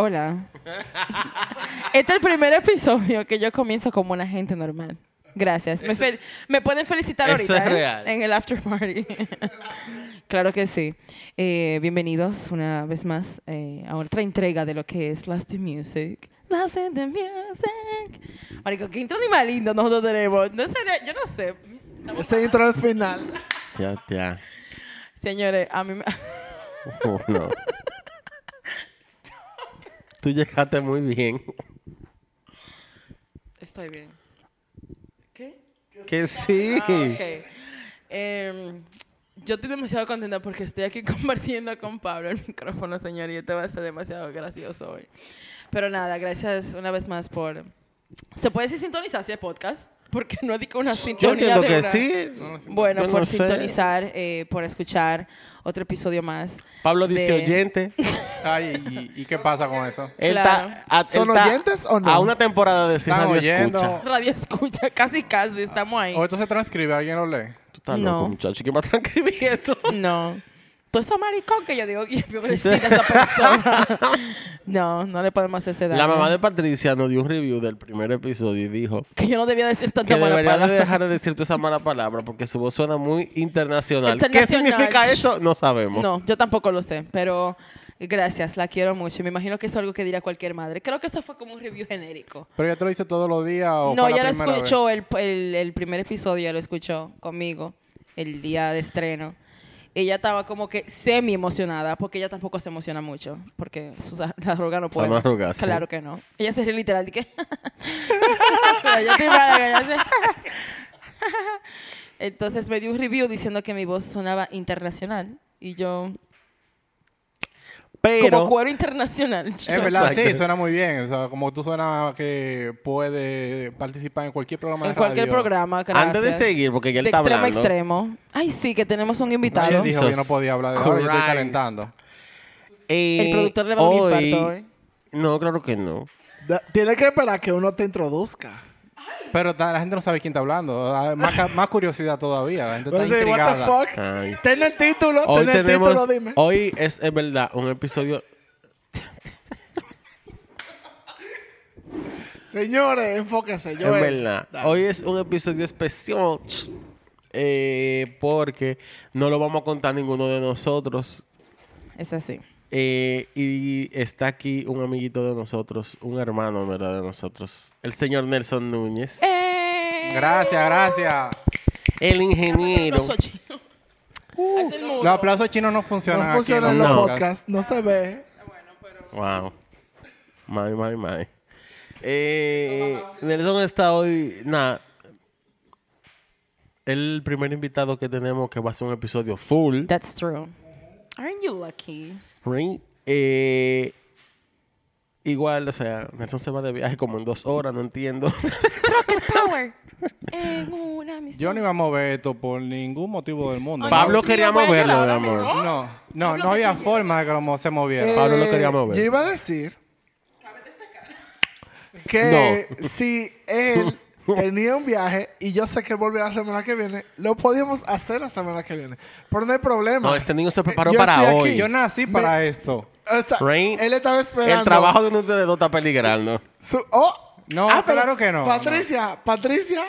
Hola. Este es el primer episodio que yo comienzo como una gente normal. Gracias. Me, me pueden felicitar ahorita ¿eh? en el after party. Claro que sí. Eh, bienvenidos una vez más eh, a otra entrega de lo que es Last in Music. Last in the Music. Marico, qué intro ni más lindo nosotros tenemos. No sé, yo no sé. Ese intro al final. Ya, ya. Señores, a mí me... Oh, no. Tú llegaste muy bien. Estoy bien. ¿Qué? Que sí. Ah, ok. Em, yo estoy demasiado contenta porque estoy aquí compartiendo con Pablo el micrófono, señor, y esto va a ser demasiado gracioso hoy. Pero nada, gracias una vez más por... ¿Se puede decir sintonizarse de podcast? Porque no que una Yo sintonía entiendo de que una- sí. Bueno, Yo por sé. sintonizar, eh, por escuchar otro episodio más. Pablo dice de- oyente. Ay, ¿y, y qué pasa con eso? Él Claro. está, a, él ¿Son oyentes o no? A una temporada de radio oyendo. escucha. Radio escucha, casi casi, estamos ahí. ¿O esto se transcribe? ¿Alguien lo lee? Tú estás No. loco, muchacho. ¿Qué me están escribiendo? No. Todo ese maricón que yo digo, pobrecita esa persona. No, no le podemos hacer ese daño. La mamá de Patricia nos dio un review del primer episodio y dijo Que yo no debía decir tanta que mala debería de palabra. dejar de decir toda esa mala palabra porque su voz suena muy internacional. ¿Qué Internacional. significa eso? No sabemos. No, yo tampoco lo sé, pero gracias, la quiero mucho. Me imagino que es algo que diría cualquier madre. Creo que eso fue como un review genérico. ¿Pero ya te lo dice todos los días o No, ya lo escuchó, el, el, el primer episodio ya lo escuchó conmigo, el día de estreno. Ella estaba como que semi emocionada, porque ella tampoco se emociona mucho, porque sus la arruga no puede. Arrugas, sí. Claro que no. Ella se ríe literal de que. Entonces me dio un review diciendo que mi voz sonaba internacional y yo Pero como cuero internacional. Es verdad, sí, suena muy bien. O sea, como tú suenas que puede participar en cualquier programa en de cualquier radio. programa, gracias. antes de seguir, porque ya él de está extremo a hablando. extremo. Ay, sí, que tenemos un invitado. Ella dijo que yo no podía hablar de ahora, yo estoy calentando. Eh, El productor le va a dar un hoy- infarto hoy. No, claro que no. Da- Tiene que esperar que uno te introduzca. Pero la gente no sabe quién está hablando. Ah, Más, curiosidad todavía. La gente está Entonces, what intrigada. the fuck? Ay. Ten el título, Hoy ten el tenemos, título, dime. hoy es, es verdad, un episodio Señores, enfóquense. Es. Hoy es un episodio especial eh, porque no lo vamos a contar ninguno de nosotros. Es así. Eh, y está aquí un amiguito de nosotros, un hermano, ¿verdad? De nosotros, el señor Nelson Núñez, ¡Eh! Gracias, gracias. el ingeniero. Mudo. Los aplausos chinos no funcionan No funcionan en los No. podcasts, no se ve. Wow. My, my, my. Eh, Nelson está hoy, nada. El primer invitado que tenemos que va a ser un episodio full. That's true. Aren't you lucky? Eh, igual, o sea, Nelson se va de viaje como en dos horas, no entiendo. Rocket Power. en una misión. Yo no iba a mover esto por ningún motivo del mundo. Ay, Pablo quería moverlo, mi amor. No, no, no había forma de que lo se moviera. Pablo lo Eh, quería mover. Yo iba a decir que si él tenía un viaje y yo sé que volverá la semana que viene, lo podíamos hacer la semana que viene. Pero no hay problema. No, este niño se preparó Yo para estoy aquí. hoy. Yo nací Me- para esto. O sea, Rain, él estaba esperando. El trabajo de uno de dos está peligrando. su- oh, No, ah, pero claro que no. Patricia, Patricia,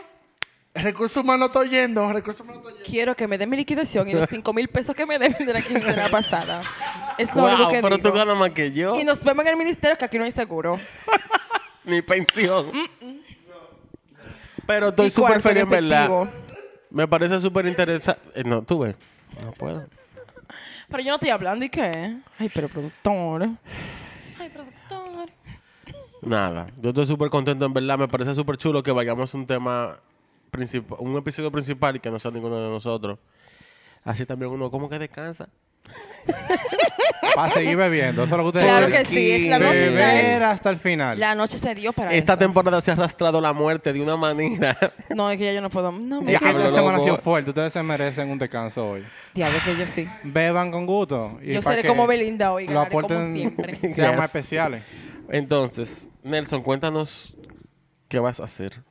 recursos humanos estoy oyendo, recursos humanos estoy oyendo. Quiero que me den mi liquidación y los 5 mil pesos que me deben de la quincena pasada. Es lo Wow, que pero digo. tú ganas más que yo. Y nos vemos en el ministerio que aquí no hay seguro. Ni pensión. Pero estoy súper feliz, en verdad. Me parece súper interesante. Eh, no, tú ves. No puedo. Pero yo no estoy hablando, ¿y qué? Ay, pero productor. Ay, productor. Nada. Yo estoy súper contento, en verdad. Me parece súper chulo que vayamos a un tema principal, un episodio principal y que no sea ninguno de nosotros. Así también uno como que descansa. Para seguir bebiendo. Eso es lo que ustedes Claro quieren. que sí, es la noche Beber es- hasta el final. La noche se dio para Esta eso. temporada se ha arrastrado la muerte de una manera. No, es que ya yo no puedo. No, me Es que Diablo, esta semana ha loco. sido fuerte. Ustedes se merecen un descanso hoy. Diablo, que yo sí. Beban con gusto. y Yo pa' seré que como Belinda hoy, Lo ganaré como aporten siempre. sean Yes. más especiales. Entonces, Nelson, cuéntanos qué vas a hacer.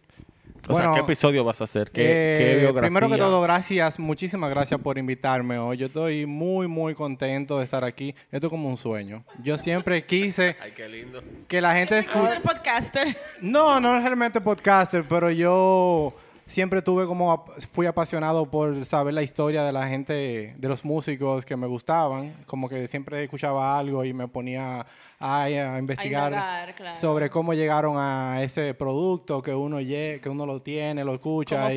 O Bueno, sea, ¿qué episodio vas a hacer? ¿Qué, Eh, qué biografía? primero que todo, gracias, muchísimas gracias por invitarme hoy. Yo estoy muy, muy contento de estar aquí. Esto es como un sueño. Yo siempre quise Ay, qué lindo. que la gente escuche. podcaster. No, no realmente podcaster, pero yo siempre tuve como fui apasionado por saber la historia de la gente, de los músicos que me gustaban, como que siempre escuchaba algo y me ponía a, a investigar indagar, claro. sobre cómo llegaron a ese producto que uno que uno lo tiene, lo escucha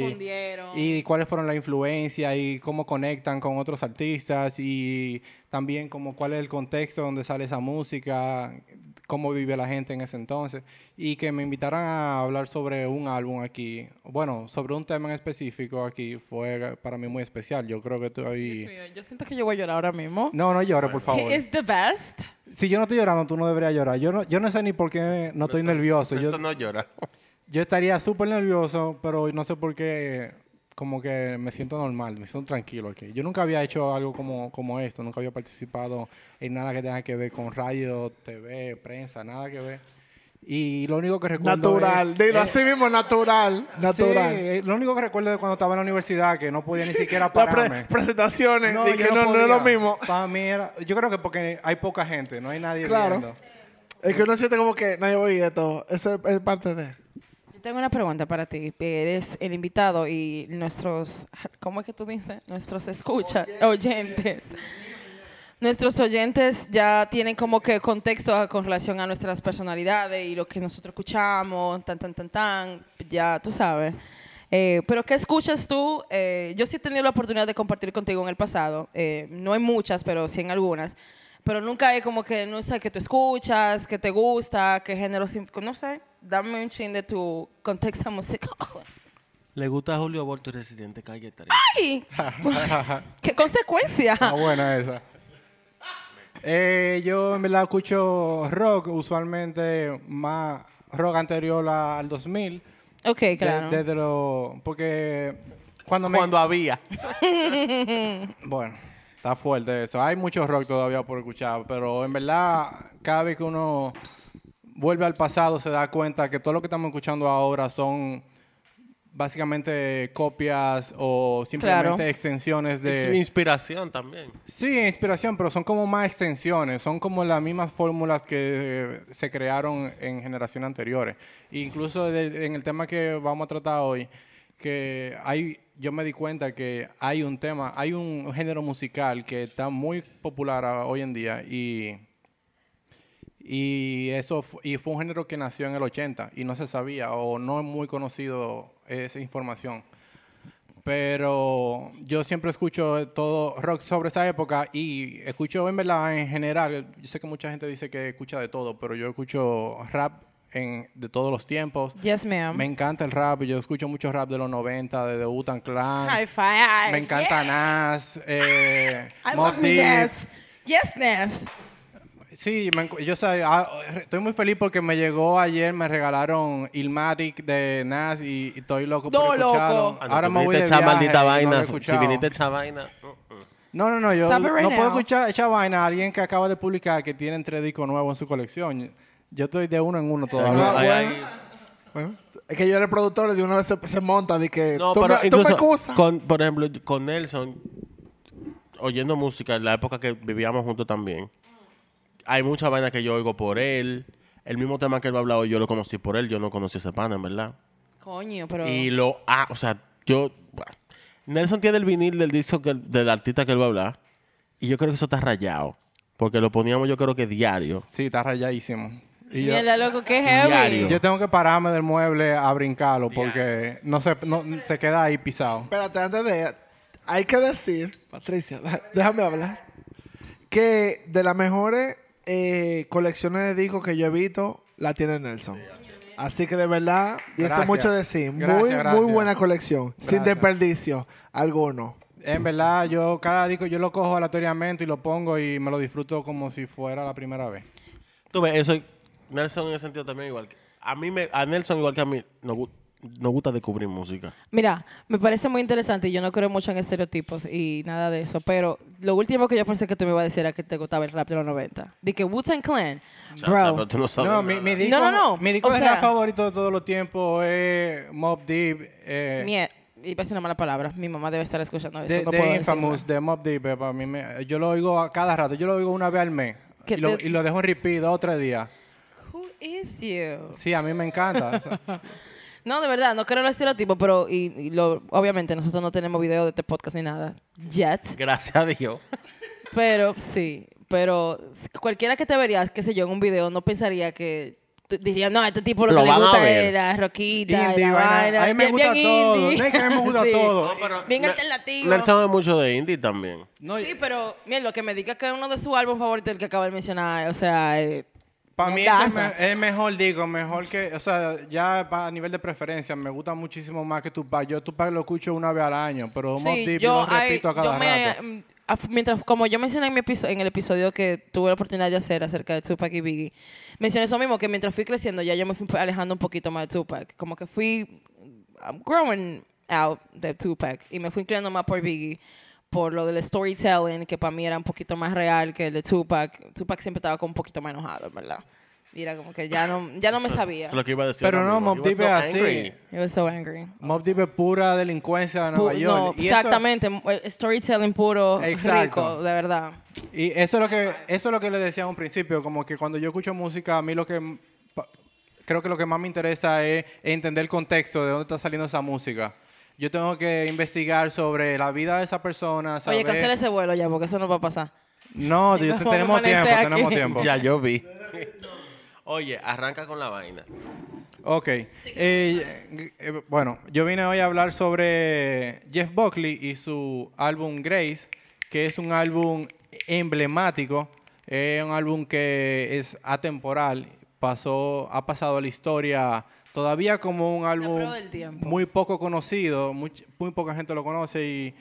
y cuáles fueron las influencias y cómo conectan con otros artistas y también como cuál es el contexto donde sale esa música, cómo vive la gente en ese entonces y que me invitaran a hablar sobre un álbum aquí, bueno, sobre un tema en específico aquí fue para mí muy especial. Yo creo que Dios estoy mío, yo siento que yo voy a llorar ahora mismo. No, no llores, por favor. He is the best. Si yo no estoy llorando, tú no deberías llorar. Yo no, yo no sé ni por qué no estoy nervioso. Yo, Nelson no llora. yo estaría súper nervioso, pero no sé por qué, como que me siento normal, me siento tranquilo aquí. Yo nunca había hecho algo como, como esto, nunca había participado en nada que tenga que ver con radio, TV, prensa, nada que ver. Y lo único que recuerdo Natural. es- Dilo es- así mismo, natural. Natural. Sí, eh, lo único que recuerdo de cuando estaba en la universidad, que no podía ni siquiera Las pre- pararme. presentaciones, No, yo que no, no es lo mismo. Para mí era... Yo creo que porque hay poca gente, no hay nadie Claro. viendo. Es que uno siente como que nadie oye esto. Eso es, es parte de. Tengo una pregunta para ti. Eres el invitado y nuestros, ¿cómo es que tú dices? Nuestros escuchas, oyentes. Nuestros oyentes ya tienen como que contexto con relación a nuestras personalidades y lo que nosotros escuchamos, tan, tan, tan, tan, ya tú sabes. Eh, pero ¿qué escuchas tú? Eh, yo sí he tenido la oportunidad de compartir contigo en el pasado. Eh, no en muchas, pero sí en algunas. Pero nunca hay como que, no sé, que tú escuchas, que te gusta, qué género, no sé. Dame un chin de tu contexto musical. Le gusta Julio Volto y Residente Calle 3. ¡Ay! ¡Qué consecuencia! Está buena esa. Eh, yo en verdad escucho rock, usualmente más rock anterior al 2000. Ok, de- claro. desde lo, porque cuando me... Cuando había. Bueno, está fuerte eso. Hay mucho rock todavía por escuchar, pero en verdad, cada vez que uno vuelve al pasado, se da cuenta que todo lo que estamos escuchando ahora son básicamente copias o simplemente Claro. extensiones Es de... inspiración también. Sí, inspiración, pero son como más extensiones, son como las mismas fórmulas que eh, se crearon en generaciones anteriores. Incluso de- en el tema que vamos a tratar hoy, que hay, yo me di cuenta que hay un tema, hay un género musical que está muy popular hoy en día y, y eso y fue un género que nació en el 80 y no se sabía o no es muy conocido esa información. Pero yo siempre escucho todo rock sobre esa época y escucho en verdad en general, yo sé que mucha gente dice que escucha de todo, pero yo escucho rap en, de todos los tiempos. Yes, ma'am. Me encanta el rap, yo escucho mucho rap de los 90, de The Wu-Tang Clan. High five. Me encanta Nas, eh, I love. Ness. Yes, Ness. Sí, me yo sé, ah, estoy muy feliz porque me llegó ayer, me regalaron Ilmatic de Nas y, y estoy loco por No, escucharlo. loco. Cuando Ahora me voy de viaje maldita y no vaina. si escuchado. viniste a echar vaina. uh, uh. No, no, no, yo right no puedo escuchar esa vaina a alguien que acaba de publicar que tiene tres discos nuevos en su colección. Yo estoy de uno en uno todavía. Ah, Ay, ay. Es que yo era el productor y de una vez se, se monta de que No, tú, pero me, tú me incluso, excusas. con, por ejemplo, con Nelson, oyendo música, en la época que vivíamos juntos también, hay muchas vainas que yo oigo por él. El mismo tema que él va a hablar hoy, yo lo conocí por él. Yo no conocí ese pana, en verdad. Coño, pero... Y lo... Ah, o sea, yo... Nelson tiene el vinil del disco que- del artista que él va a hablar. Y yo creo que eso está rayado. Porque lo poníamos yo creo que diario. Sí, está rayadísimo. Y yo, Mierda, loco, qué heavy. Diario. yo tengo que pararme del mueble a brincarlo porque no se, no, se queda ahí pisado. Espérate, antes de... Hay que decir, Patricia, déjame hablar, que de las mejores eh, colecciones de discos que yo he visto, la tiene Nelson. Así que de verdad, y eso mucho decir. Gracias, muy, gracias. muy buena colección. Sin desperdicio alguno. En verdad, yo cada disco yo lo cojo aleatoriamente y lo pongo y me lo disfruto como si fuera la primera vez. Tú ves, eso, Nelson en ese sentido también igual que... A mí, me, a Nelson igual que a mí, nos, gu- nos gusta descubrir música. Mira, me parece muy interesante y yo no creo mucho en estereotipos y nada de eso, pero lo último que yo pensé que tú me ibas a decir era que te gustaba el rap de los 90. De que Wu-Tang Clan, Chacha, pero bro. tú no sabes No, mi, nada. mi disco, No, no, no. Mi disco O de sea- rap favorito de todos los tiempos es Mob Deep. Eh, Mie- iba a decir una mala palabra. Mi mamá debe estar escuchando eso. de, no de puedo Infamous, decirla. de Mob Deep, eh, para mí me- yo lo oigo a cada rato. Yo lo oigo una vez al mes. Que Y lo, te- y lo dejo en repeat dos o tres días. Who is you? Sí, a mí me encanta. o sea, No, de verdad, no creo en los estereotipos, pero y, y lo, obviamente nosotros no tenemos video de este podcast ni nada. Yet. Gracias a Dios. Pero sí, pero cualquiera que te vería, qué sé yo, en un video, no pensaría que diría, no, este tipo lo, Lo que le a gusta es la roquita, Indie, la vaina. A mí me bien- gusta bien todo. indie. No es que a mí me gusta Sí. todo. Bien alternativo. Nelson es mucho de indie también. no, Sí, pero mira, lo que me diga que es uno de sus álbumes favoritos, el que acaba de mencionar, o sea, eh, Para mí es el, mejor, digo, mejor que, o sea, ya a nivel de preferencia, me gusta muchísimo más que Tupac. Yo Tupac lo escucho una vez al año, pero Mob Sí, Deep lo repito a cada yo me, rato. mm, af- mientras, como yo mencioné en, mi en el episodio que tuve la oportunidad de hacer acerca de Tupac y Biggie, mencioné eso mismo, que mientras fui creciendo ya yo me fui alejando un poquito más de Tupac. Como que fui I'm growing out de Tupac y me fui inclinando más por Biggie por lo del storytelling, que para mí era un poquito más real que el de Tupac. Tupac siempre estaba como un poquito más enojado, en ¿verdad? Y era como que ya no, ya no me sabía. Eso es lo que iba a decir. Pero no. Mob Deep es so así. angry. He was so angry. Mob Deep es pura delincuencia de Nueva Pu- York. no, Y eso- exactamente, m- eh, storytelling puro, Exacto. rico, de verdad. Y eso es lo que eso es lo que le decía a un principio, como que cuando yo escucho música, a mí lo que creo que lo que más me interesa es entender el contexto de dónde está saliendo esa música. Yo tengo que investigar sobre la vida de esa persona, saber... Oye, cancela ese vuelo ya, porque eso no va a pasar. No, yo- tenemos tiempo, aquí. tenemos tiempo. Ya yo vi. Oye, arranca con la vaina. Ok. Eh, eh, bueno, yo vine hoy a hablar sobre Jeff Buckley y su álbum Grace, que es un álbum emblemático, es un álbum que es atemporal, pasó, ha pasado a la historia todavía como un álbum muy poco conocido, muy, muy poca gente lo conoce y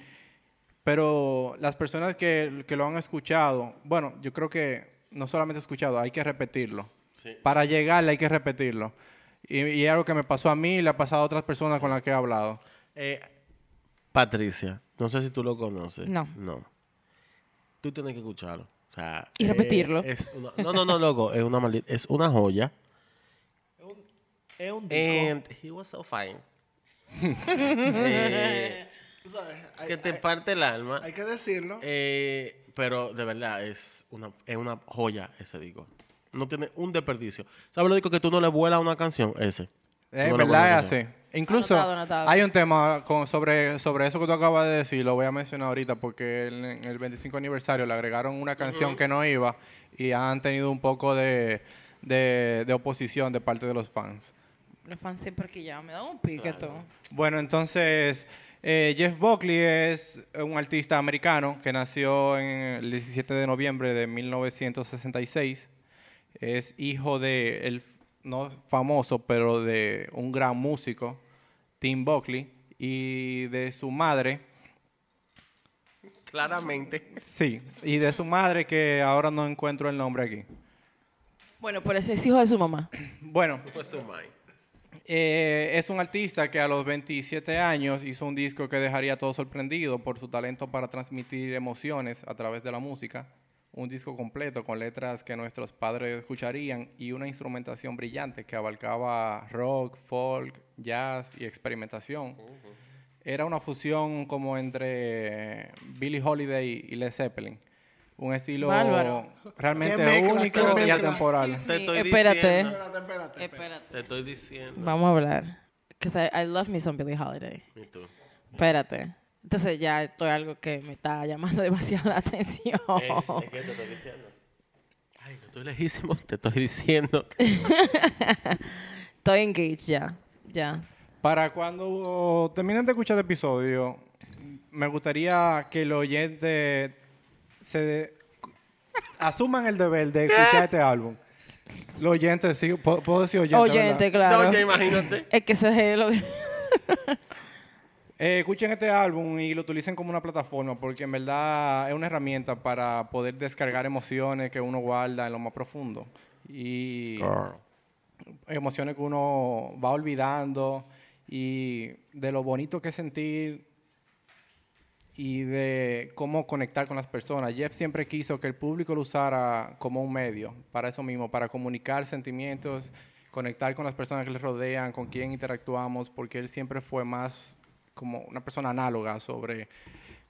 pero las personas que, que lo han escuchado, bueno, yo creo que no solamente escuchado, hay que repetirlo. Sí. Para llegarle hay que repetirlo. Y, y es algo que me pasó a mí y le ha pasado a otras personas con las que he hablado. Eh, Patricia, no sé si tú lo conoces. No. No. Tú tienes que escucharlo. O sea, Y eh, repetirlo. es una- no, no, no, loco. Es una maldita, es una joya. Es un disco. And he was so fine. Eh, Tú sabes, hay, que te hay- parte el alma. hay que decirlo. Eh, pero de verdad es una, es una joya ese disco. No tiene un desperdicio. ¿Sabes lo digo que tú no le vuelas a una canción? Ese. Es No le vuelas a una verdad, es canción. así. Incluso Anotado, anotado. hay un tema con- sobre, sobre eso que tú acabas de decir, lo voy a mencionar ahorita porque en en el 25 aniversario le agregaron una canción que no iba y han tenido un poco de, de- de oposición de parte de los fans. Los fans siempre que ya me dan un pique tú. Bueno, entonces eh, Jeff Buckley es un artista americano que nació en el 17 de noviembre de 1966. Es hijo de el no famoso, pero de un gran músico, Tim Buckley, y de su madre, Claramente. sí, y de su madre que ahora no encuentro el nombre aquí. Bueno, pero ese es hijo de su mamá. Bueno, Pues su mai. Eh, es un artista que a los 27 años hizo un disco que dejaría a todos sorprendidos por su talento para transmitir emociones a través de la música. Un disco completo con letras que nuestros padres escucharían y una instrumentación brillante que abarcaba rock, folk, jazz y experimentación. Era una fusión como entre Billie Holiday y Led Zeppelin. Un estilo Bárbaro. realmente mezcla, único y atemporal. Te estoy Espérate. diciendo. Espérate, espérate. Espérate. Te estoy diciendo. Vamos a hablar. Because I, I love me some Billie Holiday. Y tú. Espérate. Entonces ya esto es algo que me está llamando demasiado la atención. Es, es que te estoy diciendo. Ay, no estoy lejísimo. Te estoy diciendo. Estoy engaged ya. Ya. Para cuando terminen de escuchar el episodio, me gustaría que los oyentes se asuman el deber de escuchar este álbum. Los oyentes, sí, puedo, puedo decir oyentes. Oyente, ¿verdad? claro. No, ya imagínate. Es que se lo... Eh, escuchen este álbum y lo utilicen como una plataforma porque en verdad es una herramienta para poder descargar emociones que uno guarda en lo más profundo. Y emociones que uno va olvidando y de lo bonito que es sentir y de cómo conectar con las personas. Jeff siempre quiso que el público lo usara como un medio para eso mismo, para comunicar sentimientos, conectar con las personas que le rodean, con quien interactuamos, porque él siempre fue más como una persona análoga sobre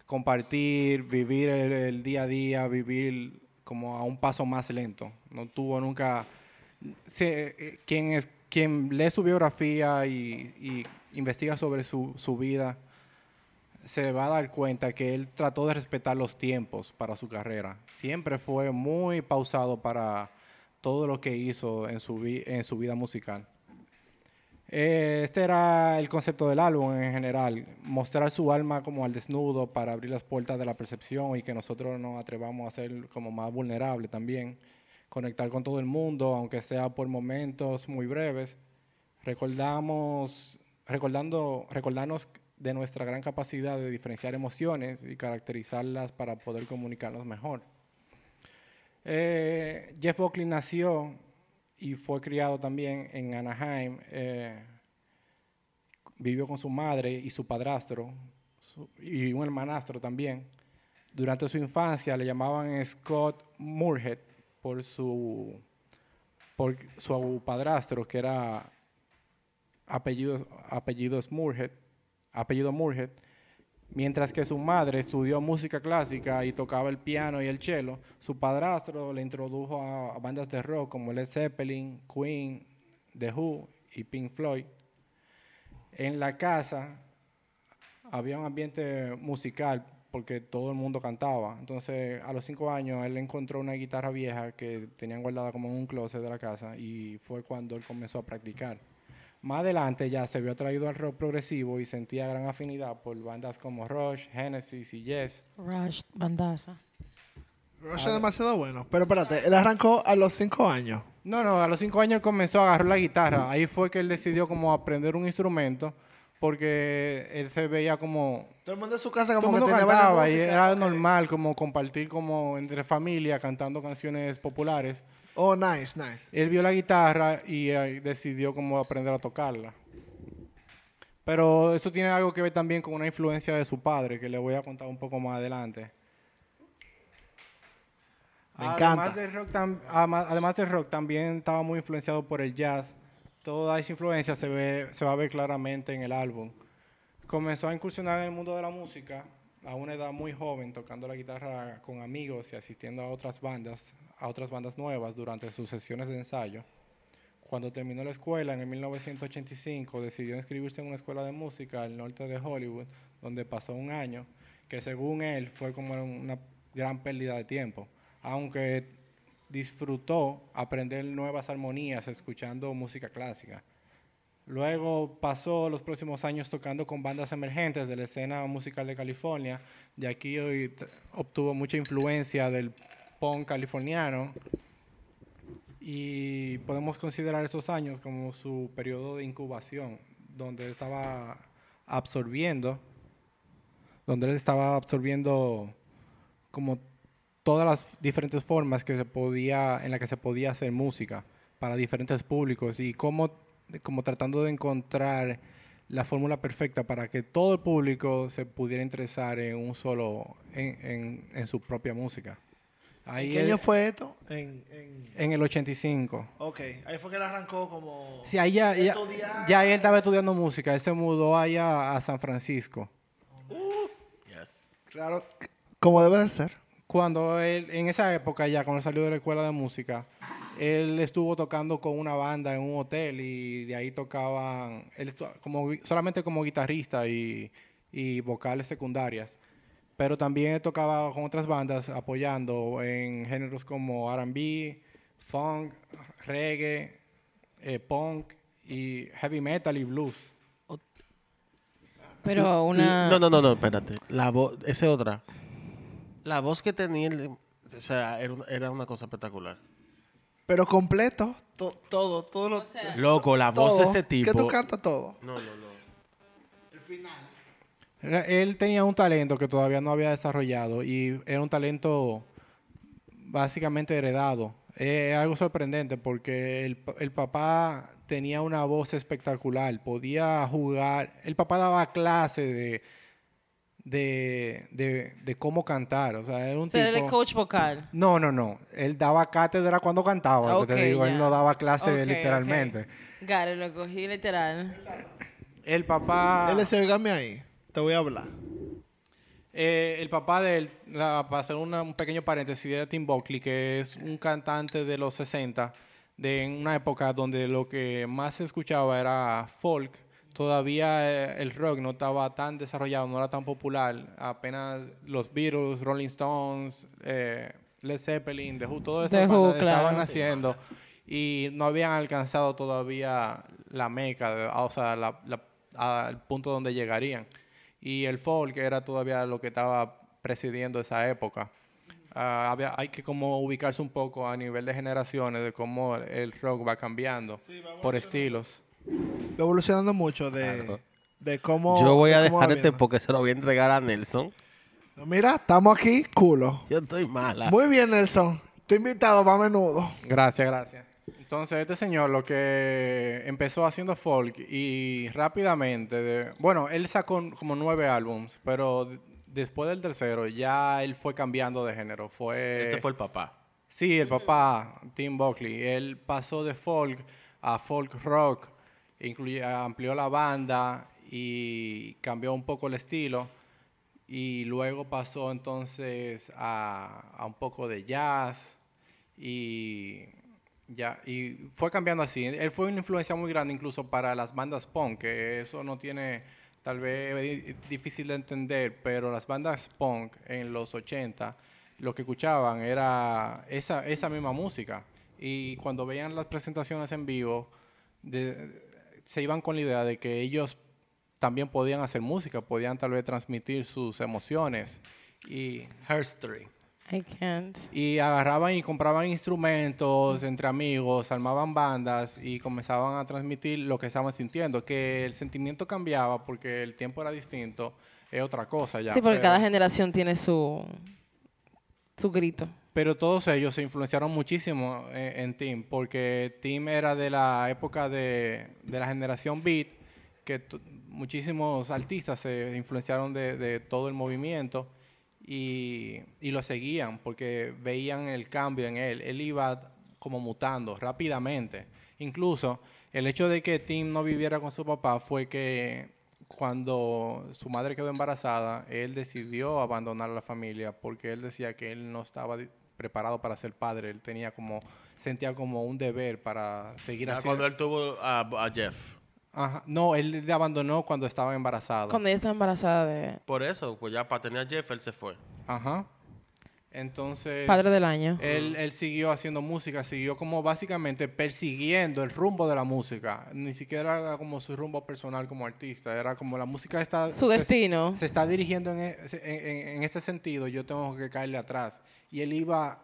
compartir, vivir el, el día a día, vivir como a un paso más lento. No tuvo nunca se- eh, quien, es, quien lee su biografía y, y investiga sobre su, su vida, se va a dar cuenta que él trató de respetar los tiempos para su carrera. Siempre fue muy pausado para todo lo que hizo en su, vida musical. Eh, Este era el concepto del álbum en general, mostrar su alma como al desnudo para abrir las puertas de la percepción y que nosotros nos atrevamos a ser como más vulnerables también, conectar con todo el mundo, aunque sea por momentos muy breves. Recordamos, recordando, recordarnos de nuestra gran capacidad de diferenciar emociones y caracterizarlas para poder comunicarnos mejor. Eh, Jeff Buckley nació y fue criado también en Anaheim. eh, vivió con su madre y su padrastro y un hermanastro también. Durante su infancia le llamaban Scott Moorhead por su, por su padrastro, que era apellido, apellidos Moorhead, apellido Moorhead, mientras que su madre estudió música clásica y tocaba el piano y el cello, su padrastro le introdujo a, bandas de rock como Led Zeppelin, Queen, The Who y Pink Floyd. En la casa había un ambiente musical porque todo el mundo cantaba. Entonces, a los cinco años, él encontró una guitarra vieja que tenían guardada como en un closet de la casa y fue cuando él comenzó a practicar. Más adelante ya se vio atraído al rock progresivo y sentía gran afinidad por bandas como Rush, Genesis y Yes. Rush, bandaza. Rush es demasiado bueno. Pero espérate, él arrancó a los cinco años. No, no, a los cinco años él comenzó a agarrar la guitarra. Ahí fue que él decidió como aprender un instrumento porque él se veía como... Todo el mundo en su casa Todo como el que mundo tenía cantaba y era normal como compartir como entre familia cantando canciones populares. Oh, nice, nice. Él vio la guitarra y eh, decidió como aprender a tocarla. Pero eso tiene algo que ver también con una influencia de su padre, que le voy a contar un poco más adelante. Me además encanta. Del rock tam- ama- además del rock, también estaba muy influenciado por el jazz. Toda esa influencia se, ve, se va a ver claramente en el álbum. Comenzó a incursionar en el mundo de la música a una edad muy joven, tocando la guitarra con amigos y asistiendo a otras bandas, a otras bandas nuevas durante sus sesiones de ensayo. Cuando terminó la escuela en el 1985, decidió inscribirse en una escuela de música al norte de Hollywood, donde pasó un año, que según él fue como una gran pérdida de tiempo, aunque disfrutó aprender nuevas armonías escuchando música clásica. Luego pasó los próximos años tocando con bandas emergentes de la escena musical de California. De aquí hoy obtuvo mucha influencia del punk californiano. Y podemos considerar esos años como su periodo de incubación, donde estaba absorbiendo, donde él estaba absorbiendo como todas las diferentes formas que se podía, en las que se podía hacer música para diferentes públicos y cómo, como tratando de encontrar la fórmula perfecta para que todo el público se pudiera interesar en un solo, en, en- en su propia música. ¿En Ahí qué año fue esto? En, en... en el 85. Ok, ahí fue que él arrancó como... Sí, ahí ya, ya, ya él estaba estudiando música. Él se mudó allá a San Francisco. Claro, como debe de ser. Cuando él, en esa época ya, cuando él salió de la escuela de música, él estuvo tocando con una banda en un hotel y de ahí tocaban, él como, solamente como guitarrista y, y vocales secundarias. Pero también tocaba con otras bandas apoyando en géneros como R&B, funk, reggae, eh, punk y heavy metal y blues. Pero una... No, no, no, no, espérate. La voz, esa es otra. La voz que tenía, o sea, era una, era una cosa espectacular. Pero completo, to- todo, todo lo... Loco, la voz todo. de ese tipo. Que tú cantas todo. No, no, no. Era- Él tenía un talento que todavía no había desarrollado y era un talento básicamente heredado. Es algo sorprendente porque el, pa- el papá tenía una voz espectacular, podía jugar, el papá daba clase de, de, de, de cómo cantar, o sea, era un Ser el coach vocal. No, no, no, él daba cátedra cuando cantaba, te digo, él no daba clase Ok, literalmente. ok. Gary, lo cogí literal. El papá... Él oígame ahí, te voy a hablar. Eh, el papá de él, la- para hacer una- un pequeño paréntesis, era Tim Buckley, que es un cantante de los 60, de en una época donde lo que más se escuchaba era folk. Todavía eh, el rock no estaba tan desarrollado, no era tan popular. Apenas los Beatles, Rolling Stones, eh, Led Zeppelin, The Who, todo eso estaban haciendo y no habían alcanzado todavía la meca, o sea, la- la- al punto donde llegarían. Y el folk era todavía lo que estaba presidiendo esa época. Ah, había- hay que como ubicarse un poco a nivel de generaciones de cómo el rock va cambiando por estilos. Va evolucionando mucho de, Claro. de cómo. Yo voy a de dejar este porque se lo voy a entregar a Nelson. Mira, estamos aquí, culo. Yo estoy mala. Muy bien, Nelson. Te he invitado para menudo. Gracias, gracias. Entonces, este señor lo que empezó haciendo folk y rápidamente, de- bueno, él sacó como nueve álbums, pero después del tercero ya él fue cambiando de género. Fue, Ese fue el papá. Sí, el papá, Tim Buckley. Él pasó de folk a folk rock, incluye- amplió la banda y cambió un poco el estilo. Y luego pasó entonces a, a un poco de jazz y ya y fue cambiando así. Él fue una influencia muy grande incluso para las bandas punk, que eso no tiene tal vez di- difícil de entender, pero las bandas punk en los 80 lo que escuchaban era esa, esa misma música. Y cuando veían las presentaciones en vivo, de- se iban con la idea de que ellos también podían hacer música, podían tal vez transmitir sus emociones. Y Herstory. I can't. y agarraban y compraban instrumentos entre amigos, armaban bandas y comenzaban a transmitir lo que estaban sintiendo. Que el sentimiento cambiaba porque el tiempo era distinto, es otra cosa ya. sí, porque pero, cada generación tiene su, su grito. pero todos ellos se influenciaron muchísimo en, en Tim, porque Tim era de la época de, de la generación Beat, que muchísimos artistas se influenciaron de, de todo el movimiento y, y lo seguían porque veían el cambio en él. Él iba como mutando rápidamente. Incluso el hecho de que Tim no viviera con su papá fue que cuando su madre quedó embarazada, él decidió abandonar a la familia porque él decía que él no estaba preparado para ser padre. Él tenía como, sentía como un deber para seguir haciendo. cuando él tuvo a, a Jeff. Ajá. No, él le abandonó cuando estaba embarazado. Cuando ella está embarazada de Por eso, pues ya para tener a Jeff, él se fue. Ajá. Entonces. padre del año. Él, él siguió haciendo música, siguió como básicamente persiguiendo el rumbo de la música. Ni siquiera era como su rumbo personal como artista, era como la música está... Su se- destino. Se está dirigiendo en, e- en- en- en ese sentido, yo tengo que caerle atrás. Y él iba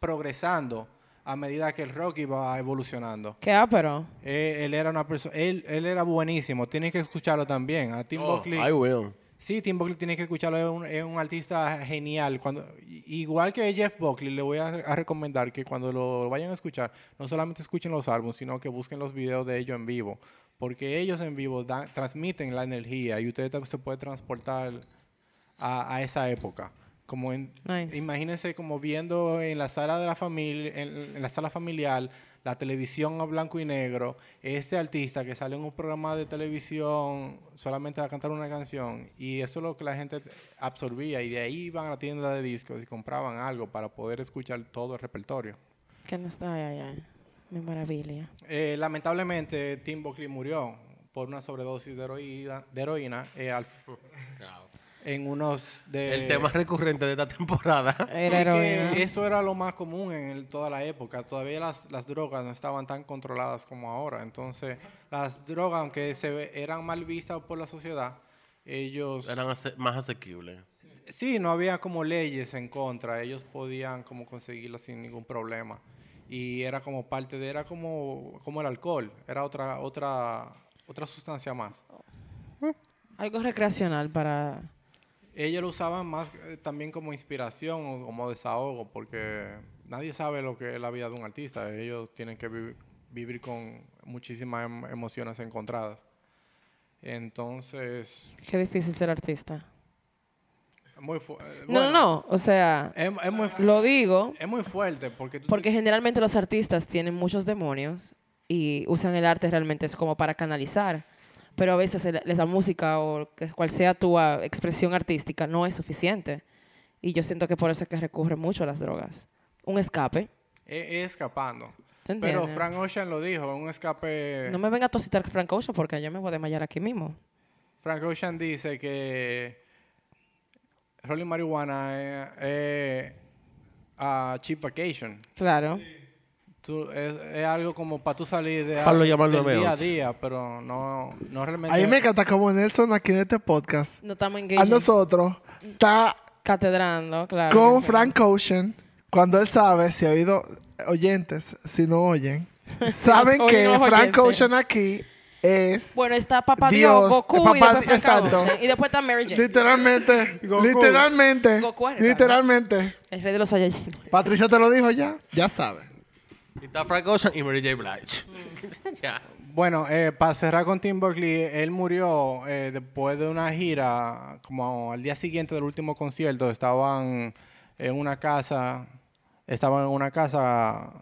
progresando a medida que el rock iba evolucionando. Qué ápero. Eh, él era una persona, él, él era buenísimo, tienes que escucharlo también. A Tim Oh, Buckley. I will. Sí, Tim Buckley tiene que escucharlo, es un, es un artista genial. Cuando, i- igual que Jeff Buckley, le voy a, a recomendar que cuando lo vayan a escuchar, no solamente escuchen los álbumes, sino que busquen los videos de ellos en vivo. Porque ellos en vivo dan- transmiten la energía y usted se puede transportar a, a esa época. Como en, Nice. imagínense como viendo en la sala de la familia, en, en la sala familiar, la televisión a blanco y negro, este artista que sale en un programa de televisión solamente a cantar una canción y eso es lo que la gente absorbía y de ahí iban a la tienda de discos y compraban algo para poder escuchar todo el repertorio. Que no está ay. Mi maravilla. Eh, lamentablemente Tim Buckley murió por una sobredosis de heroína, de heroína eh, al- en unos de El tema recurrente de esta temporada. Era heroína. eso era lo más común en el- toda la época. Todavía las, las drogas no estaban tan controladas como ahora. Entonces, las drogas, aunque se ve- eran mal vistas por la sociedad, ellos... Eran ase- más asequibles. Sí, no había como leyes en contra. Ellos podían como conseguirlas sin ningún problema. Y era como parte de... Era como, como el alcohol. Era otra, otra, otra sustancia más. Algo recreacional para... Ellos lo usaban más eh, también como inspiración o como desahogo, porque nadie sabe lo que es la vida de un artista. Ellos tienen que vi- vivir con muchísimas em- emociones encontradas. Entonces, Qué difícil ser artista. muy fu- eh, No, bueno, no, no. O sea, Es, es muy, lo digo es muy fuerte porque porque generalmente los artistas tienen muchos demonios y usan el arte realmente es como para canalizar. Pero a veces la música o cual sea tu ah, expresión artística no es suficiente. Y yo siento que por eso es que recurre mucho a las drogas. Un escape. es, es escapando. ¿te Pero? Frank Ocean lo dijo, un escape... No me venga a tositar Frank Ocean porque yo me voy a desmayar aquí mismo. Frank Ocean dice que rolling marihuana es, es a cheap vacation. Claro. Tú- es, es algo como para tú salir de del día a 911. día, pero no, no realmente... A mí me encanta como Nelson aquí en este podcast, No estamos a engaged. nosotros, está Catedrando, claro. con. Frank Ocean, cuando él sabe, si ha oído oyentes, si no oyen, saben que Frank. Ocean aquí es Bueno, está Papá Dios, Dios, Goku y Papá- después Frank exacto. Ocean. Y después está Mary Jane. literalmente, Goku. literalmente, Goku era, literalmente. El rey de los Saiyajin. Patricia te lo dijo ya, ya sabe. Y está Frank Ocean y Mary J. Blige. ya. Bueno, eh, para cerrar con Tim Buckley, él murió eh, después de una gira, como al día siguiente del último concierto, estaban en una casa, estaban en una casa,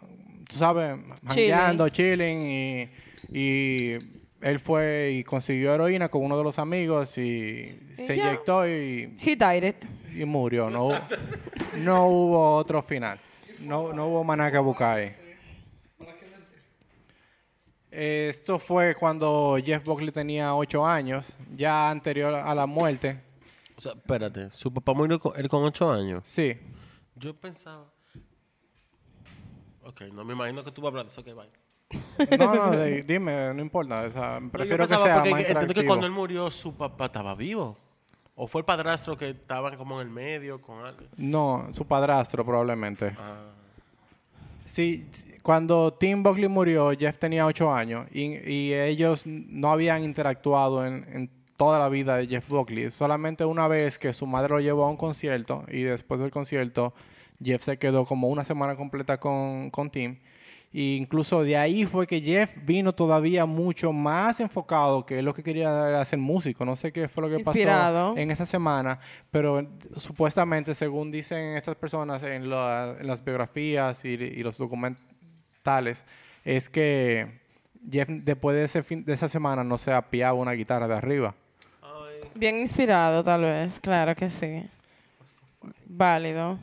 tú sabes, jangueando, chilling, y, y él fue y consiguió heroína con uno de los amigos y se inyectó y, He died it. y murió. No, no hubo otro final. No, no hubo manaca bucay. Esto fue cuando Jeff Buckley tenía 8 años, ya anterior a la muerte. O sea, espérate. Su papá murió con, él con 8 años. Sí. Yo pensaba... Ok, no me imagino que tú vas a hablar de eso. Ok, bye. No, no, de- dime, no importa. o sea, prefiero que sea porque más entiendo que interactivo. cuando él murió, su papá estaba vivo. O fue el padrastro que estaba como en el medio con algo. No, su padrastro probablemente. Ah. Sí, cuando Tim Buckley murió, Jeff tenía 8 años y, y ellos no habían interactuado en, en toda la vida de Jeff Buckley. Solamente una vez que su madre lo llevó a un concierto y después del concierto Jeff se quedó como una semana completa con, con Tim. E incluso de ahí fue que Jeff vino todavía mucho más enfocado, que lo que quería era ser músico. No sé qué fue lo que Inspirado. pasó en esa semana, pero supuestamente, según dicen estas personas en, la- en las biografías y, y los es que Jeff después de, ese fin, de esa semana no se apiaba una guitarra de arriba. Bien inspirado, tal vez. Claro que sí. Válido.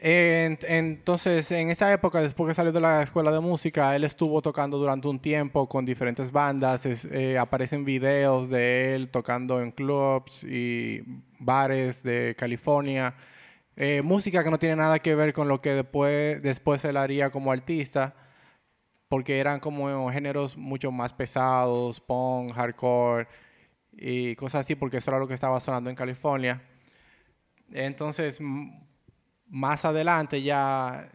En- entonces, en esa época, después que salió de la escuela de música, él estuvo tocando durante un tiempo con diferentes bandas. Es- eh, aparecen videos de él tocando en clubs y bares de California. Eh, música que no tiene nada que ver con lo que después, después él haría como artista, porque eran como géneros mucho más pesados, punk, hardcore y cosas así, porque eso era lo que estaba sonando en California. Entonces, más adelante ya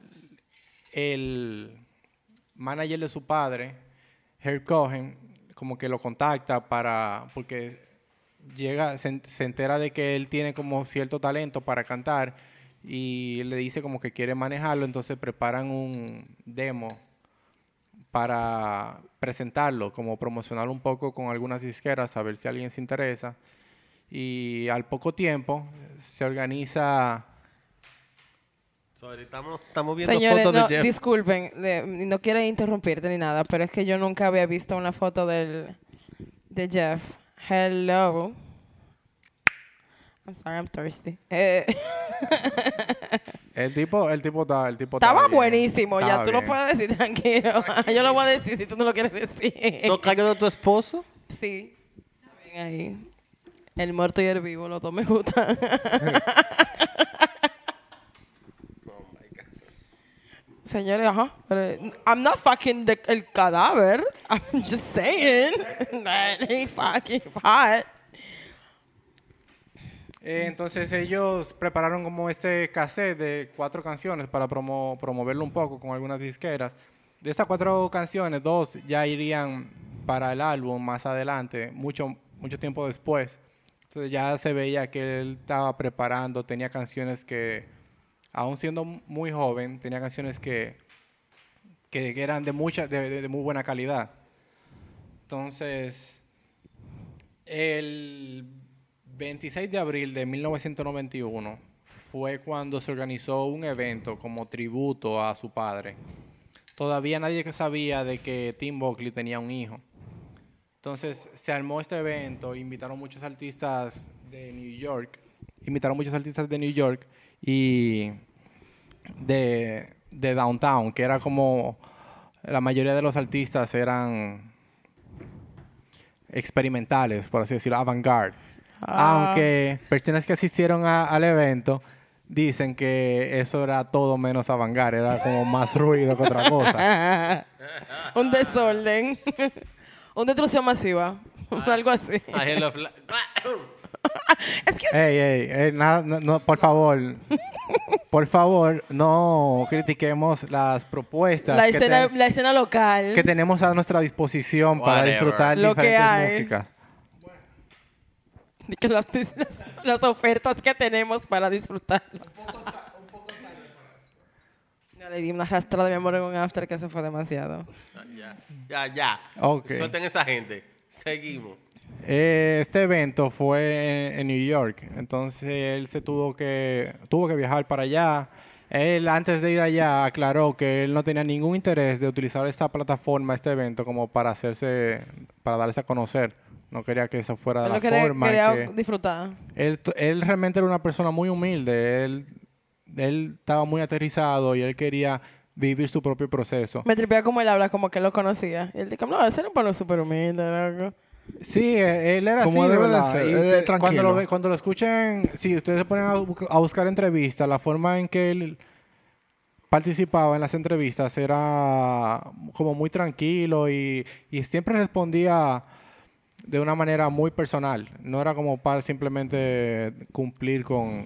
el manager de su padre, Herb Cohen, como que lo contacta para, porque llega, se, se entera de que él tiene como cierto talento para cantar y le dice como que quiere manejarlo, entonces preparan un demo para presentarlo, como promocionarlo un poco con algunas disqueras, a ver si alguien se interesa. Y al poco tiempo se organiza Sorry, estamos, estamos viendo Señores, fotos no, de Jeff. disculpen, de- no quiero interrumpirte ni nada, pero es que yo nunca había visto una foto del, de Jeff. Hello. I'm sorry, I'm thirsty. Eh, El tipo, el tipo está, el tipo estaba bien. buenísimo, ya tú lo bien. puedes decir tranquilo. yo lo voy a decir si tú no lo quieres decir. ¿Tocayo de tu esposo? Sí. Está bien ahí. El muerto y el vivo, los dos me gustan. Señores, ajá. pero, I'm not fucking the- el cadáver. I'm just saying that he fucking hot. Eh, entonces ellos prepararon como este cassette de cuatro canciones para promo- promoverlo un poco con algunas disqueras. De estas cuatro canciones, dos ya irían para el álbum más adelante, mucho mucho tiempo después. Entonces ya se veía que él estaba preparando, tenía canciones que, aún siendo muy joven, tenía canciones que, que, eran de, mucha, de, de- de muy buena calidad. Entonces, el 26 de abril de 1991 fue cuando se organizó un evento como tributo a su padre. Todavía nadie sabía de que Tim Buckley tenía un hijo. Entonces se armó este evento, invitaron muchos artistas de New York, invitaron muchos artistas de New York y de, de Downtown, que era como la mayoría de los artistas eran experimentales, por así decirlo, avant-garde. Ah. Aunque personas que asistieron a- al evento dicen que eso era todo menos avant-garde, era como más ruido que otra cosa. Un desorden. Una destrucción masiva. Algo así. Es que Ey, ey, ey, nada, no, no, por favor, por favor, no critiquemos las propuestas la que, escena, ten- la escena local. que tenemos a nuestra disposición para Whatever. disfrutar Lo que diferentes hay. Músicas. que las, las- las ofertas que tenemos para disfrutar. No le di una arrastrada de mi amor en un after que se fue demasiado. Ya, ya, ya. Ok. Suelten esa gente. Seguimos. Eh, este evento fue en, en New York, entonces él se tuvo que tuvo que viajar para allá. Él antes de ir allá aclaró que él no tenía ningún interés de utilizar esta plataforma, este evento, como para hacerse, para darse a conocer. No quería que eso fuera Él la quería, forma. quería que- disfrutar. él, él realmente era una persona muy humilde. Él, él estaba muy aterrizado y él quería vivir su propio proceso. Me tripea como él habla, como que él lo conocía. Y él dijo, no, ese era un palo súper humilde, loco. Sí, eh, él era Como así, de debe de ser, Y él es te- tranquilo. cuando, lo, ve- cuando lo escuchen, si ustedes se ponen a buscar entrevistas, la forma en que él participaba en las entrevistas era como muy tranquilo y, y siempre respondía de una manera muy personal. No era como para simplemente cumplir con,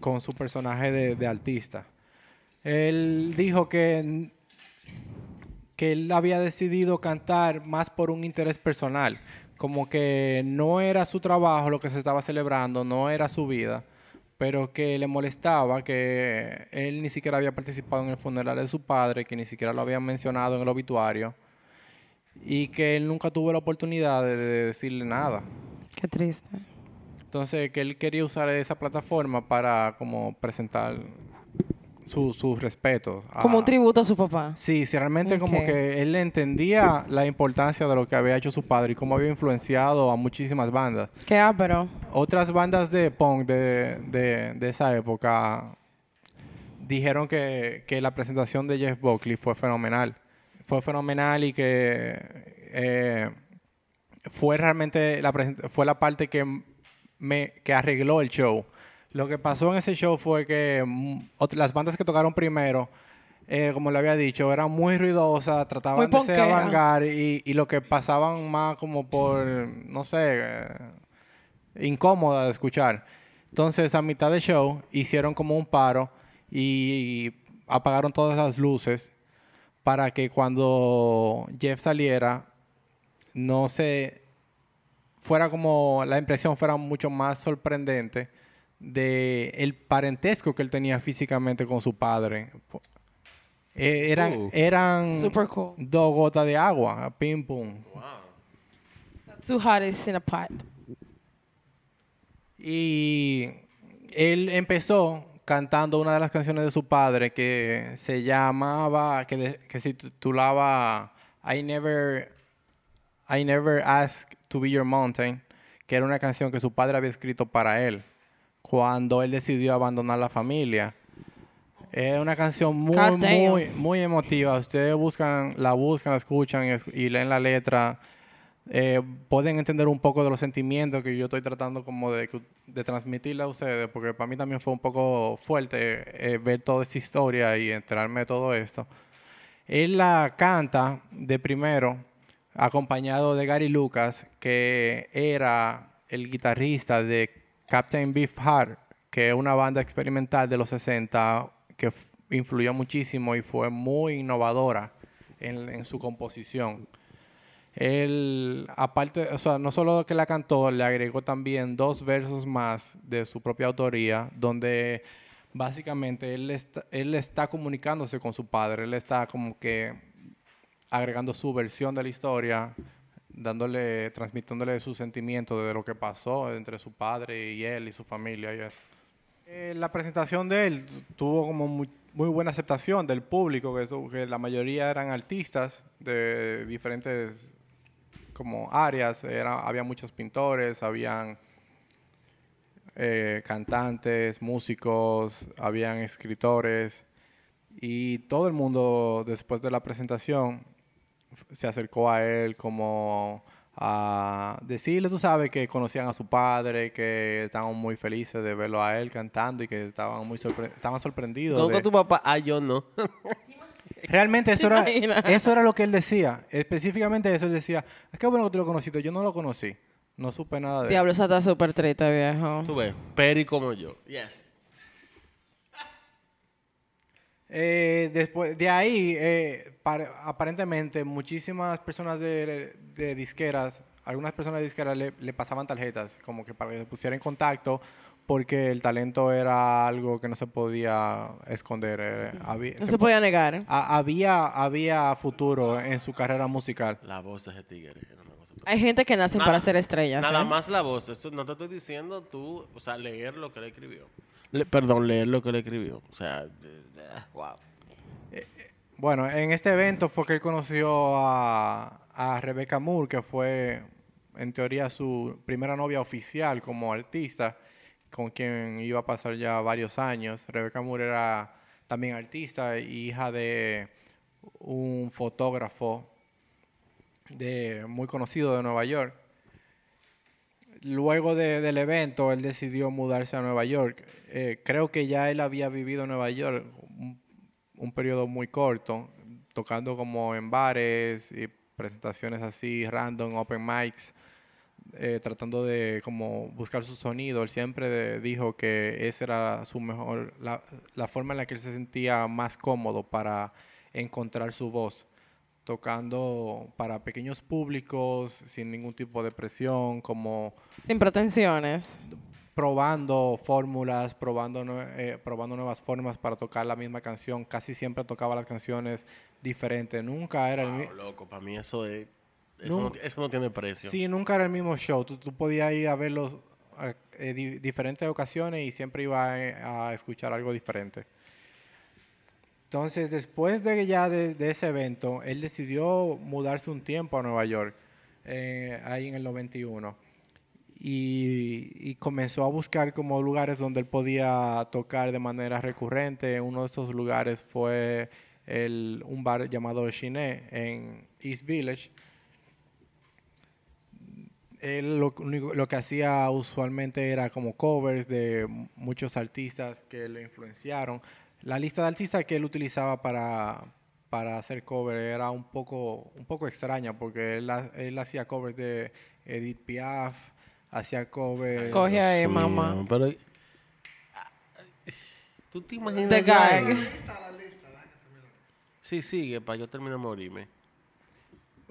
con su personaje de, artista. Él dijo que que él había decidido cantar más por un interés personal, como que no era su trabajo lo que se estaba celebrando, no era su vida, pero que le molestaba que él ni siquiera había participado en el funeral de su padre, que ni siquiera lo habían mencionado en el obituario, y que él nunca tuvo la oportunidad de, de decirle nada. Qué triste. Entonces, que él quería usar esa plataforma para como presentar su- sus respetos. Como un tributo a su papá. Sí, sí, realmente como Ok. que él entendía la importancia de lo que había hecho su padre y cómo había influenciado a muchísimas bandas. Qué ápero. Otras bandas de punk de, de- de esa época dijeron que, que la presentación de Jeff Buckley fue fenomenal. Fue fenomenal y que eh, fue realmente la, fue la parte que, me, que arregló el show. Lo que pasó en ese show fue que mm, las bandas que tocaron primero, eh, como le había dicho, eran muy ruidosas, trataban Muy de ser avant-garde y, y lo que pasaban más como por, no sé, eh, incómoda de escuchar. Entonces, a mitad de show, hicieron como un paro y apagaron todas las luces para que cuando Jeff saliera, no se fuera como la impresión fuera mucho más sorprendente de el parentesco que él tenía físicamente con su padre. Eh, eran Uh. eran Super cool. dos gotas de agua, pim pum. Two hottest in a pot. Y él empezó cantando una de las canciones de su padre que se llamaba, que, de- que se titulaba I Never, I Never Asked to Be Your Mountain, que era una canción que su padre había escrito para él cuando él decidió abandonar la familia. Es una canción muy, muy, muy emotiva. Ustedes buscan, la buscan, la escuchan y, es- y leen la letra. Eh, pueden entender un poco de los sentimientos que yo estoy tratando como de, de transmitirle a ustedes, porque para mí también fue un poco fuerte eh, ver toda esta historia y enterarme de todo esto. Él la canta de primero, acompañado de Gary Lucas, que era el guitarrista de Captain Beefheart, que es una banda experimental de los 60 que influyó muchísimo y fue muy innovadora en, en su composición. Él, aparte, o sea, no solo que la cantó, le agregó también dos versos más de su propia autoría, donde básicamente él está, él está comunicándose con su padre, él está como que agregando su versión de la historia, dándole, transmitiéndole sus sentimientos de lo que pasó entre su padre y él y su familia y eso. Eh, la presentación de él tuvo como muy, muy buena aceptación del público, que, que la mayoría eran artistas de diferentes como áreas, era, había muchos pintores, habían eh, cantantes, músicos, habían escritores y todo el mundo después de la presentación se acercó a él como a decirle, tú sabes, que conocían a su padre, que estaban muy felices de verlo a él cantando y que estaban muy sorpre- estaban sorprendidos. Conozco de- a tu papá. Ah, yo no. Realmente eso era, eso era lo que él decía. Específicamente eso él decía, es que bueno que tú lo conociste, yo no lo conocí. No supe nada de él. Diablo, esa está súper triste, viejo. Tú ves, Peri como yo. Yes. Eh, después de ahí, eh, par- aparentemente muchísimas personas de, de disqueras, algunas personas de disqueras le, le pasaban tarjetas, como que para que se pusiera en contacto, porque el talento era algo que no se podía esconder. eh, había, No se se po- podía negar. a- había, había futuro en su carrera musical. La voz de ese tigre. era una cosa Hay gente que Nada- para ser estrellas. Nada ¿eh? más la voz. Eso no te estoy diciendo tú, o sea, leer lo que él escribió. Le- perdón, leer lo que él escribió. O sea, eh, eh, wow. Bueno, en este evento fue que él conoció a, a Rebecca Moore, que fue en teoría su primera novia oficial como artista, con quien iba a pasar ya varios años. Rebecca Moore era también artista, hija de un fotógrafo muy conocido de Nueva York. Luego de- del evento, él decidió mudarse a Nueva York. Eh, creo que ya él había vivido en Nueva York un, un periodo muy corto, tocando como en bares y presentaciones así, random, open mics, eh, tratando de como buscar su sonido. Él siempre de- dijo que esa era su mejor, la, la forma en la que él se sentía más cómodo para encontrar su voz tocando para pequeños públicos sin ningún tipo de presión, como Sin pretensiones. probando fórmulas, probando, eh, probando nuevas formas para tocar la misma canción. Casi siempre tocaba las canciones diferentes. Nunca era el Wow, mismo. loco, para mí eso es. Eso, no, eso no tiene precio. Sí, nunca era el mismo show. Tú, tú podías ir a verlos a eh, di- diferentes ocasiones y siempre iba eh, a escuchar algo diferente. Entonces, después de ya de, de ese evento, él decidió mudarse un tiempo a Nueva York, eh, ahí en el 91. Y, y comenzó a buscar como lugares donde él podía tocar de manera recurrente. Uno de esos lugares fue el, un bar llamado Chiné en East Village. Él lo, único- lo que hacía usualmente era como covers de muchos artistas que lo influenciaron. La lista de artistas que él utilizaba para, para hacer cover era un poco, un poco extraña porque él, él hacía covers de Edith Piaf, hacía covers... Coge ahí, mamá. Pero. ¿Tú te imaginas? The ahí? Sí, sigue, para yo terminar de morirme.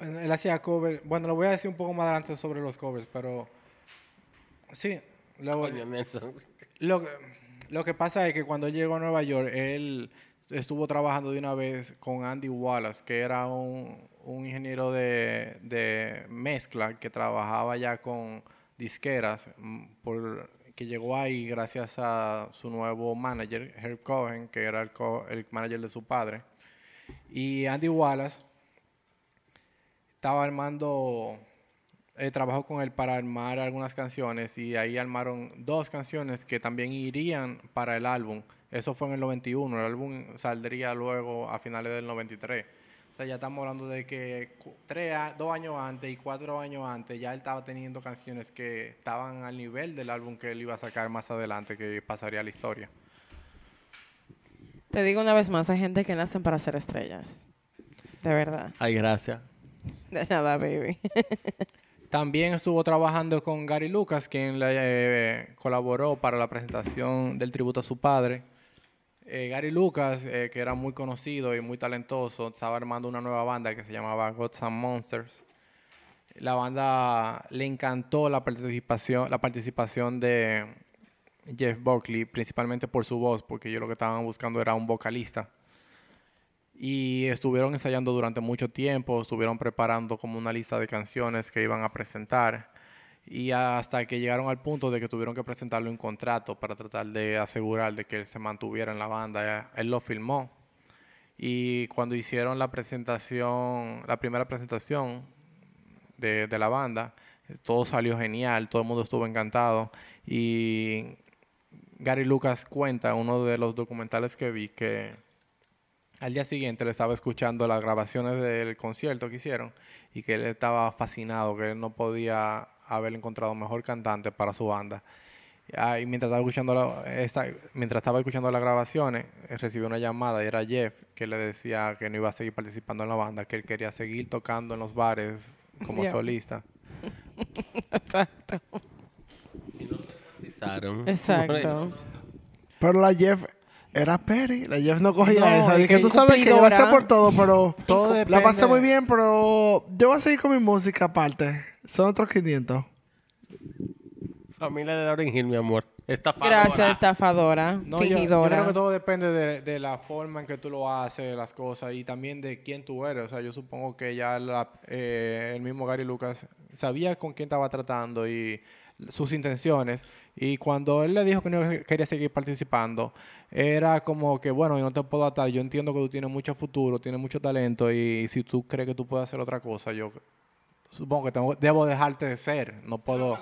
Él hacía covers... Bueno, lo voy a decir un poco más adelante sobre los covers, pero... Sí, Nelson. Lo, que- lo que pasa es que cuando llegó a Nueva York, él estuvo trabajando de una vez con Andy Wallace, que era un, un ingeniero de, de mezcla que trabajaba ya con disqueras, mm, por, que llegó ahí gracias a su nuevo manager, Herb Cohen, que era el, co- el manager de su padre. Y Andy Wallace estaba armando eh, trabajó con él para armar algunas canciones y ahí armaron dos canciones que también irían para el álbum. Eso fue en el 91, el álbum saldría luego a finales del 93. O sea, ya estamos hablando de que tres, dos años antes y cuatro años antes ya él estaba teniendo canciones que estaban al nivel del álbum que él iba a sacar más adelante, que pasaría a la historia. Te digo una vez más, hay gente que nacen para ser estrellas. De verdad. Ay, gracias. De nada, baby. También estuvo trabajando con Gary Lucas, quien eh, colaboró para la presentación del tributo a su padre. Eh, Gary Lucas, eh, que era muy conocido y muy talentoso, estaba armando una nueva banda que se llamaba Gods and Monsters. La banda le encantó la participación, la participación de Jeff Buckley, principalmente por su voz, porque ellos lo que estaban buscando era un vocalista. Y estuvieron ensayando durante mucho tiempo, estuvieron preparando como una lista de canciones que iban a presentar. Y hasta que llegaron al punto de que tuvieron que presentarle un contrato para tratar de asegurar de que él se mantuviera en la banda. Él lo filmó. Y cuando hicieron la presentación, la primera presentación de, de la banda, todo salió genial, todo el mundo estuvo encantado. Y Gary Lucas cuenta, uno de los documentales que vi, que al día siguiente le estaba escuchando las grabaciones del concierto que hicieron y que él estaba fascinado, que él no podía haber encontrado mejor cantante para su banda. Ah, y mientras estaba escuchando la- esta- mientras estaba escuchando las grabaciones, eh, recibió una llamada y era Jeff que le decía que no iba a seguir participando en la banda, que él quería seguir tocando en los bares como solista. Exacto. Exacto. Pero la Jeff era Perry. La Jeff no cogía No, esa. que tú sabes que cumplidora. gracias por todo, pero Todo la pasé muy bien, pero yo voy a seguir con mi música aparte. Son otros 500. Familia de Lauren Hill, mi amor. Estafadora. Gracias, estafadora, No, yo- yo, fingidora. creo que todo depende de, de la forma en que tú lo haces, las cosas, y también de quién tú eres. O sea, yo supongo que ya la- eh, el mismo Gary Lucas sabía con quién estaba tratando y sus intenciones. Y cuando él le dijo que no quería seguir participando, era como que, bueno, yo no te puedo atar. Yo entiendo que tú tienes mucho futuro, tienes mucho talento, y si tú crees que tú puedes hacer otra cosa, yo supongo que tengo- debo dejarte de ser. No puedo,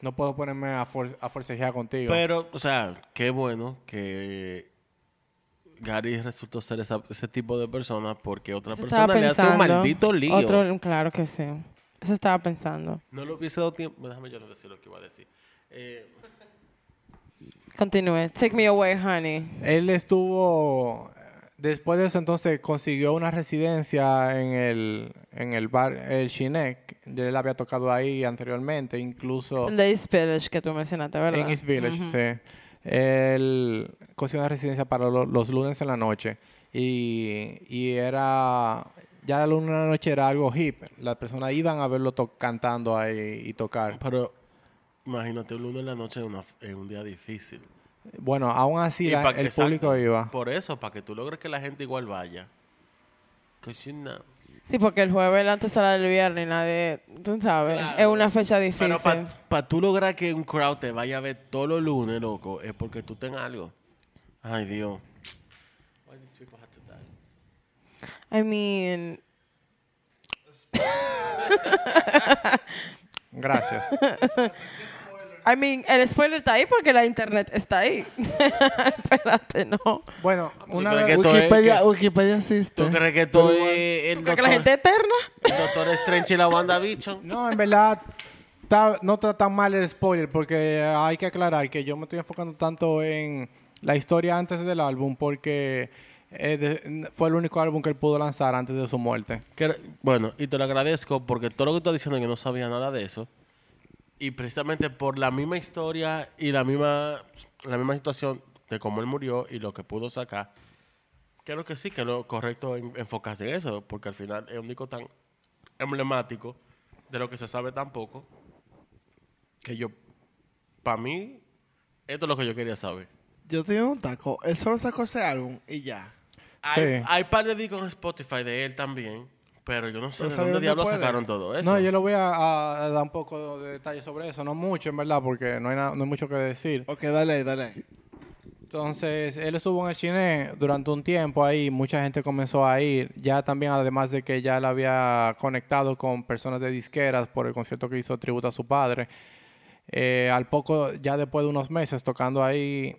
no puedo ponerme a, for- a forcejear contigo. Pero, o sea, qué bueno que Gary resultó ser esa- ese tipo de persona porque otra Eso persona le hace un maldito lío. Otro, claro que sí. Eso estaba pensando. No le hubiese dado tiempo. Déjame yo decir lo que iba a decir. Eh, Continúe. Take me away, honey. Él estuvo, después de eso entonces consiguió una residencia en el, en el bar, el Shinek. Él había tocado ahí anteriormente, incluso Es el de East Village que tú mencionaste, ¿verdad? en East Village, sí. Él consiguió una residencia para lo- los lunes en la noche y, y era, ya el lunes en la noche era algo hip. Las personas iban a verlo to- cantando ahí y tocar. pero imagínate un lunes en la noche una- en un día difícil. Bueno, aún así la- pa' el exacto. público iba. Por eso, para que tú logres que la gente igual vaya. Sí, porque el jueves la antesala del viernes, nadie, tú sabes, Claro. es una fecha difícil. Pero para tú lograr que un crowd te vaya a ver todos los lunes, loco, es porque tú tengas algo. Ay, Dios. I mean, Gracias. I mean, el spoiler está ahí porque la internet está ahí. Espérate, no. Bueno, una que esto es Wikipedia, que- Wikipedia existe. ¿Tú crees que tú es el doctor, la gente eterna. el doctor Strange y la Wanda Bicho? No, en verdad, está- no está tan mal el spoiler porque hay que aclarar que yo me estoy enfocando tanto en la historia antes del álbum porque eh, de- fue el único álbum que él pudo lanzar antes de su muerte. Que- bueno, y te lo agradezco porque todo lo que estás diciendo yo no sabía nada de eso. Y precisamente por la misma historia y la misma, la misma situación de cómo él murió y lo que pudo sacar, creo que sí, que lo correcto enfocarse en eso, porque al final es un disco tan emblemático de lo que se sabe tan poco, que yo, para mí, esto es lo que yo quería saber. Yo tenía un taco. Él solo sacó ese álbum y ya. Hay, Sí. hay par de discos en Spotify de él también, pero yo no sé de dónde diablos sacaron todo eso. No, yo le voy a, a- a dar un poco de detalles sobre eso, no mucho en verdad porque no hay, na- no hay mucho que decir. Ok, dale dale. Entonces, él estuvo en el cine durante un tiempo ahí, mucha gente comenzó a ir, ya también además de que ya él había conectado con personas de disqueras por el concierto que hizo tributo a su padre. Eh, al poco, ya después de unos meses tocando ahí,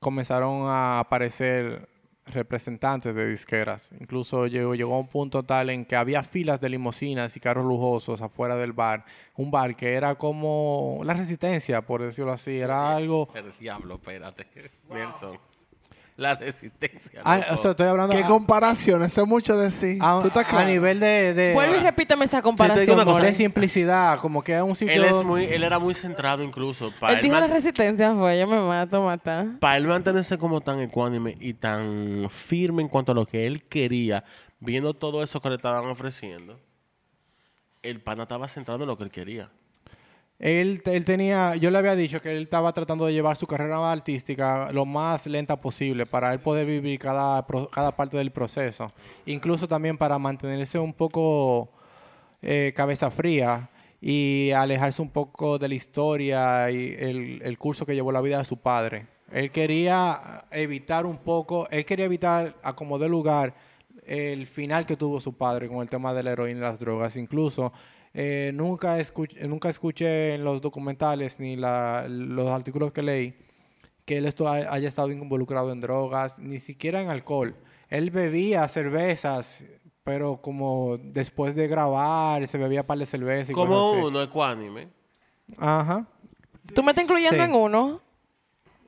comenzaron a aparecer representantes de disqueras. Incluso llegó, llegó a un punto tal en que había filas de limusinas y carros lujosos afuera del bar. Un bar que era como la resistencia, por decirlo así. Era algo... El diablo, espérate. Nelson. La resistencia. Ah, loco. o sea, estoy hablando ¿Qué a, comparación? Eso es mucho decir. a- ¿Tú estás a claro? nivel de, de, Vuelve y repítame esa comparación. una cosa, more. de simplicidad, como que es un sitio... él, es muy, él era muy centrado incluso. Para Él él, dijo la resistencia fue, yo me mato, mata. pa' él mantenerse como tan ecuánime y tan firme en cuanto a lo que él quería, viendo todo eso que le estaban ofreciendo, el pana estaba centrado en lo que él quería. Él, él tenía, yo le había dicho que él estaba tratando de llevar su carrera artística lo más lenta posible para él poder vivir cada, cada parte del proceso. Incluso también para mantenerse un poco eh, cabeza fría y alejarse un poco de la historia y el, el curso que llevó la vida de su padre. Él quería evitar un poco, él quería evitar a como de lugar el final que tuvo su padre con el tema de la heroína y las drogas. Incluso eh, nunca, escuch- nunca escuché en los documentales ni la- los artículos que leí que él esto ha- haya estado involucrado en drogas, ni siquiera en alcohol. Él bebía cervezas, pero como después de grabar, se bebía par de cervezas y Como uno ecuánime. Ajá. ¿Tú me estás incluyendo Sí. en uno?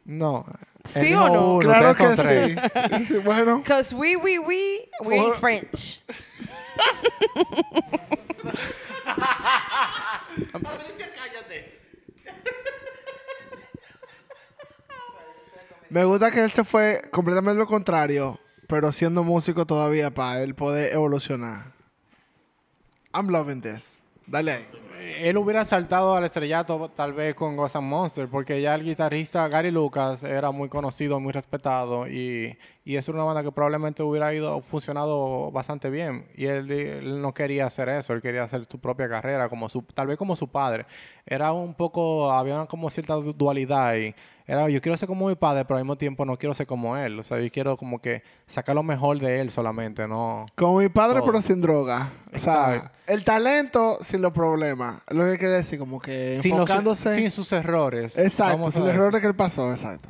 No. ¿Sí o no? uno, Claro que tres. sí. bueno, Because we, we, we, we ain't French. me gusta que él se fue completamente lo contrario, pero siendo músico todavía para él poder evolucionar. I'm loving this. Dale ahí. Él hubiera saltado al estrellato tal vez con Ghost and Monster, porque ya el guitarrista Gary Lucas era muy conocido, muy respetado, y, y es una banda que probablemente hubiera ido funcionado bastante bien. Y él, él no quería hacer eso, él quería hacer su propia carrera, como su, tal vez como su padre. Era un poco, había como cierta du- dualidad ahí. Era, yo quiero ser como mi padre, pero al mismo tiempo no quiero ser como él. O sea, yo quiero como que sacar lo mejor de él solamente, no... Como mi padre, Todo. pero sin droga. O sea, Exacto. el talento sin los problemas. Lo que quiere decir, como que Sin, los- sin sus errores. exacto, sin los errores que él pasó, exacto.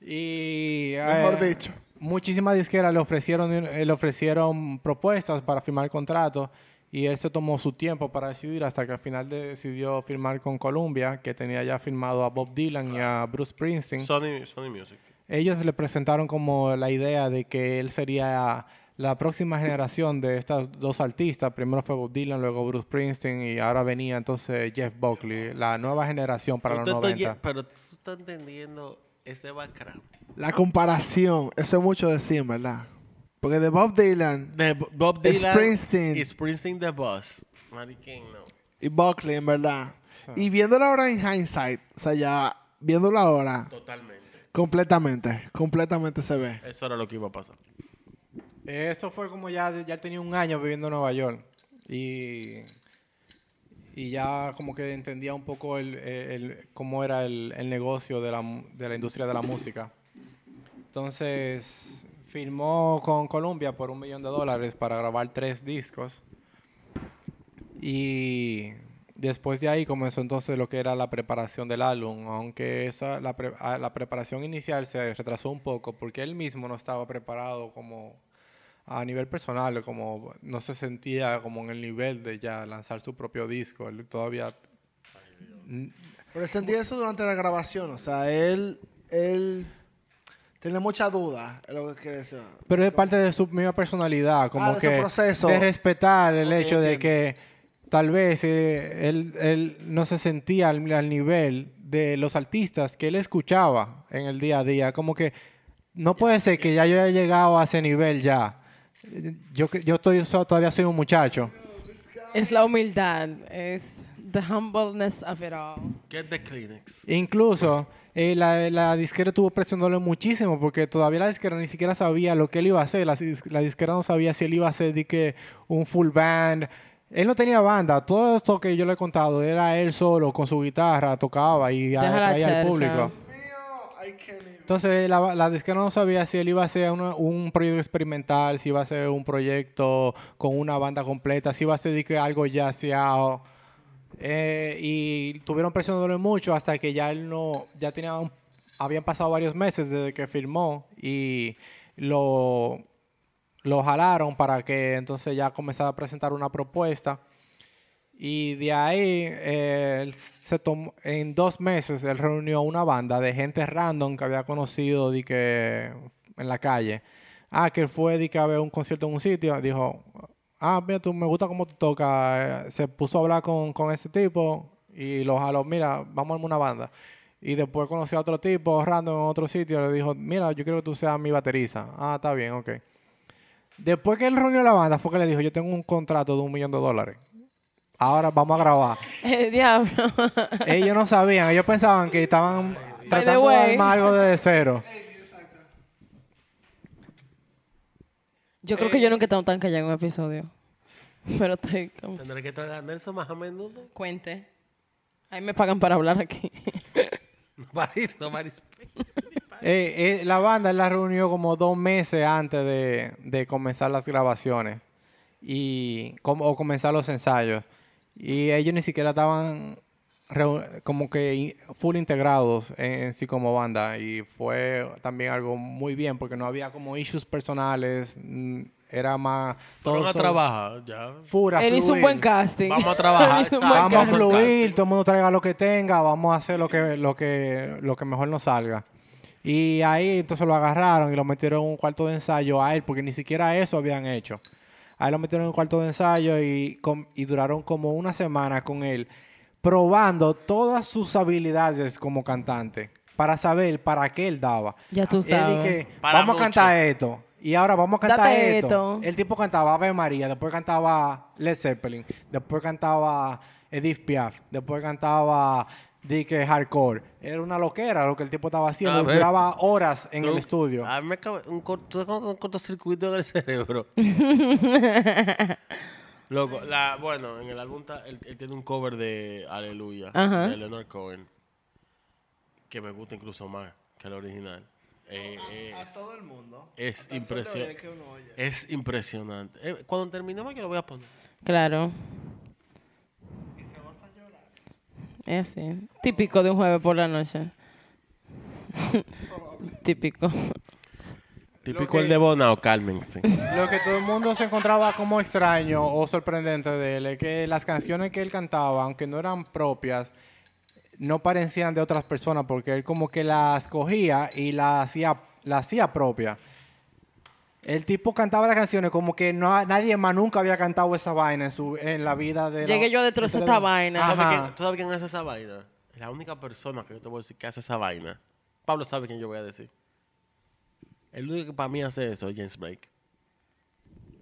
Y Mejor eh, dicho. Muchísimas disqueras le ofrecieron eh, le ofrecieron propuestas para firmar contrato y él se tomó su tiempo para decidir hasta que al final decidió firmar con Columbia, que tenía ya firmado a Bob Dylan y a Bruce Springsteen. Sony, Sony Music. Ellos le presentaron como la idea de que él sería la próxima generación de estas dos artistas. Primero fue Bob Dylan, luego Bruce Springsteen y ahora venía entonces Jeff Buckley, la nueva generación para los te estoy- 90. pero tú estás entendiendo este background. La comparación, eso es mucho decir, ¿verdad? Porque de Bob Dylan De Bob Dylan Springsteen. y Springsteen The Boss. Mariquín, no. y Buckley, en verdad. Y viéndolo ahora en hindsight, o sea, ya viéndolo ahora, Totalmente. completamente, completamente se ve. Eso era lo que iba a pasar. Esto fue como ya, ya tenía un año viviendo en Nueva York y, y ya como que entendía un poco el, el- cómo era el, el negocio de la, de la industria de la música. Entonces firmó con Columbia por un millón de dólares para grabar tres discos y después de ahí comenzó entonces lo que era la preparación del álbum, aunque esa, la, pre- la preparación inicial se retrasó un poco porque él mismo no estaba preparado como a nivel personal, como no se sentía como en el nivel de ya lanzar su propio disco, él todavía... Pero él sentía eso durante la grabación, o sea, él, él tiene mucha duda, es lo que quiere decir. Pero es parte de su misma personalidad, como Ah, de su que proceso. de respetar el Ok, hecho de que tal vez eh, él, él no se sentía al, al nivel de los artistas que él escuchaba en el día a día. Como que no puede ser que ya yo haya llegado a ese nivel ya. Yo, que- yo estoy, so- todavía soy un muchacho. Es la humildad. Es the humbleness of it all. Get the Kleenex. Incluso eh, la, la disquera estuvo presionándole muchísimo porque todavía la disquera ni siquiera sabía lo que él iba a hacer. La, la disquera no sabía si él iba a hacer de que un full band. Él no tenía banda. Todo esto que yo le he contado era él solo con su guitarra, tocaba y atraía al público. Entonces la, la disquera no sabía si él iba a una- un proyecto experimental, si iba a hacer un proyecto con una banda completa, si iba a ser algo ya sea eh, y tuvieron presionándole mucho hasta que ya él no, ya tenía habían pasado varios meses desde que firmó y lo, lo jalaron para que entonces ya comenzara a presentar una propuesta. Y de ahí, eh, él se tomó, en dos meses, él reunió una banda de gente random que había conocido de que, en la calle. Ah, que fue de que a ver un concierto en un sitio. Dijo, ah, mira, tú me gusta cómo tú tocas. Eh, Se puso a hablar con, con ese tipo y lo jaló, mira, vamos a armar una banda. Y después conoció a otro tipo random en otro sitio. Le dijo, mira, yo quiero que tú seas mi baterista. Ah, está bien, ok. Después que él reunió la banda, fue que le dijo, yo tengo un contrato de un millón de dólares. Ahora vamos a grabar. Eh, diablo. ellos no sabían, ellos pensaban que estaban tratando de armar algo desde cero. Yo creo que yo nunca he estado tan callado en un episodio. Pero estoy como... Tendré que traer a Nelson más a menudo. Cuente. Ahí me pagan para hablar aquí. No, Maris, no, Maris. Eh, eh, la banda la reunió como dos meses antes de, de comenzar las grabaciones y com- o comenzar los ensayos. Y ellos ni siquiera estaban como que full integrados en, sí como banda. Y fue también algo muy bien porque no había como issues personales. mm, Era más... Fueron todo a trabajar, ya. full a Él hizo un fluir. buen casting. Vamos a trabajar, Vamos a fluir, todo el mundo traiga lo que tenga, vamos a hacer lo que, lo que, lo que mejor nos salga. Y ahí entonces lo agarraron y lo metieron en un cuarto de ensayo a él, porque ni siquiera eso habían hecho. Ahí lo metieron en un cuarto de ensayo y, duraron como una semana con él, probando todas sus habilidades como cantante, para saber para qué él daba. Ya tú Él sabes. dije, Para vamos mucho. a cantar esto. Y ahora vamos a cantar esto. esto. El tipo cantaba Ave María, después cantaba Led Zeppelin, después cantaba Edith Piaf, después cantaba Dick Hardcore. Era una loquera lo que el tipo estaba haciendo. A ver. Duraba horas en Tú- el estudio. A mí me acaba un, corto, un cortocircuito en el cerebro. Loco, la, bueno, en el álbum está- él, él tiene un cover de Aleluya Ajá. de Leonard Cohen que me gusta incluso más que el original. Eh, A es, todo el mundo. es Hasta impresio- solo que uno oye. es impresionante. Eh, cuando terminemos yo lo voy a poner. Claro. Es así. Típico de un jueves por la noche. Típico. Típico que- el de Bonao, cálmense. Lo que todo el mundo se encontraba como extraño o sorprendente de él es que las canciones que él cantaba, aunque no eran propias, no parecían de otras personas porque él como que las cogía y las hacía, las hacía propia. El tipo cantaba las canciones como que no, nadie más nunca había cantado esa vaina en, su, en la vida de... la- Llegué yo a destrozar de- esta vaina. Ajá. ¿Sabes quién, ¿Tú sabes quién hace esa vaina? La única persona que yo te voy a decir que hace esa vaina. Pablo sabe quién yo voy a decir. El único que para mí hace eso es James Blake.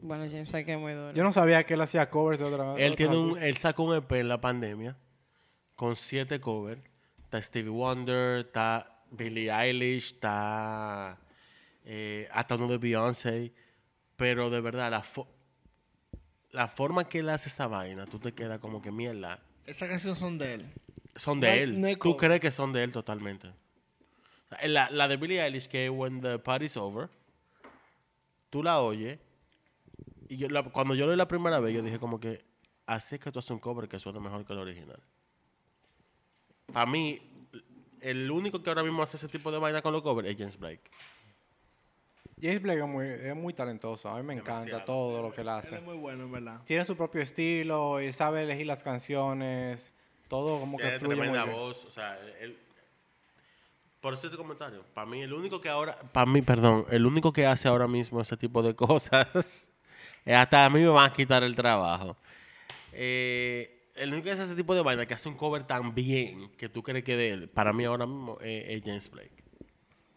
Bueno, James, que es muy duro. Yo no sabía que él hacía covers de otra Él, otra tiene un, él sacó un EP en la pandemia con siete covers. Está Stevie Wonder, está Billie Eilish, está eh, hasta uno de Beyoncé. Pero de verdad, la, fo- la forma que él hace esa vaina, tú te quedas como que mierda. Esas canciones son de él. Son No de hay- él. no Tú crees que son de él totalmente. La, la de Billie Eilish, que When the Party's Over, tú la oyes. Y yo, la- cuando yo lo oí la primera vez, yo dije como que así es que tú haces un cover que suena mejor que el original. Para mí, el único que ahora mismo hace ese tipo de vaina con los covers es James Blake. James Blake es muy, es muy talentoso. A mí me encanta todo lo que él Él hace. es muy bueno, en verdad. Tiene su propio estilo, él sabe elegir las canciones, todo como que Tiene fluye muy tremenda bien. voz, o sea, él... Por ese comentario, para mí el único que ahora, para mí, perdón, el único que hace ahora mismo ese tipo de cosas, hasta a mí me van a quitar el trabajo. Eh, el único que hace ese tipo de vaina, que hace un cover tan bien que tú crees que de él, para mí ahora mismo eh, es James Blake.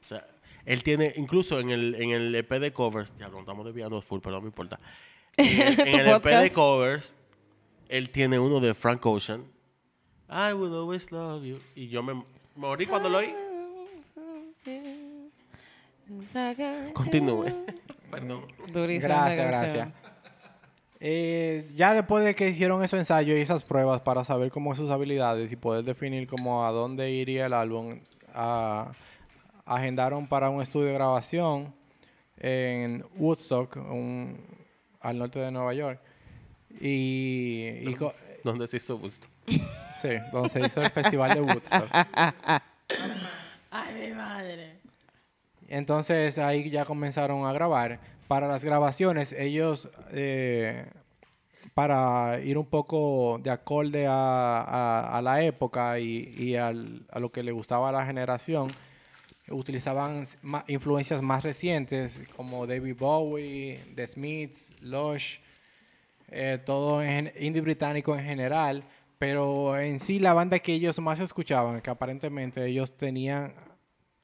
O sea, él tiene, incluso en el, en el EP de covers, ya lo estamos desviando full, pero no me importa. En el, en Tu el EP de podcast. covers, él tiene uno de Frank Ocean. I will always love you. Y yo me morí cuando lo oí. Continúe. Perdón. Durísima esa Gracias, gracias. Eh, ya después de que hicieron esos ensayos y esas pruebas para saber cómo sus habilidades y poder definir cómo a dónde iría el álbum, a- agendaron para un estudio de grabación en Woodstock, un- al norte de Nueva York. Y, y ¿Dónde se hizo gusto? sí, donde se hizo el festival de Woodstock. Ay, mi madre. Entonces ahí ya comenzaron a grabar. Para las grabaciones, ellos, eh, para ir un poco de acorde a, a- a la época y, y al- a lo que le gustaba a la generación, utilizaban influencias más recientes como David Bowie, The Smiths, Lush, eh, todo en, indie británico en general, pero en sí la banda que ellos más escuchaban, que aparentemente ellos tenían,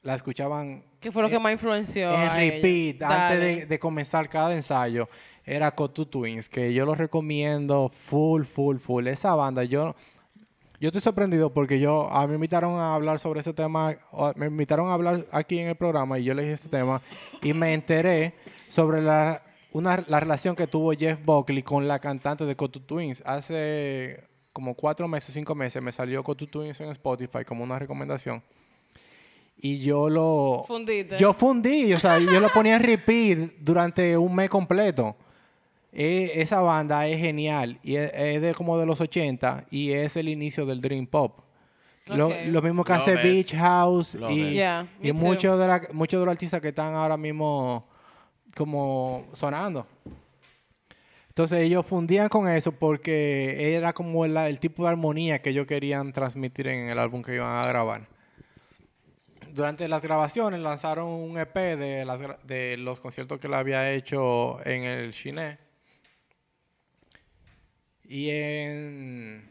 la escuchaban ¿Qué fue lo que más influenció en a repeat antes de, de comenzar cada ensayo era Cotu Twins, que yo los recomiendo full, full, full. Esa banda, yo, yo estoy sorprendido porque yo, a mí me invitaron a hablar sobre este tema, me invitaron a hablar aquí en el programa y yo le dije este tema y me enteré sobre la, una, la relación que tuvo Jeff Buckley con la cantante de Cotu Twins. Hace como cuatro meses, cinco meses, me salió Cotu Twins en Spotify como una recomendación. Y yo lo... Fundiste. Yo fundí, o sea, yo lo ponía en repeat durante un mes completo. Eh, esa banda es genial y es, es de como de los 80 y es el inicio del Dream Pop. Lo, mismo que Love hace it. Beach House Love y. Yeah, muchos de, la- muchos de los artistas que están ahora mismo como sonando. Entonces ellos fundían con eso porque era como la- el tipo de armonía que ellos querían transmitir en el álbum que iban a grabar. Durante las grabaciones lanzaron un EP de, las de los conciertos que él había hecho en el Chiné. Y en...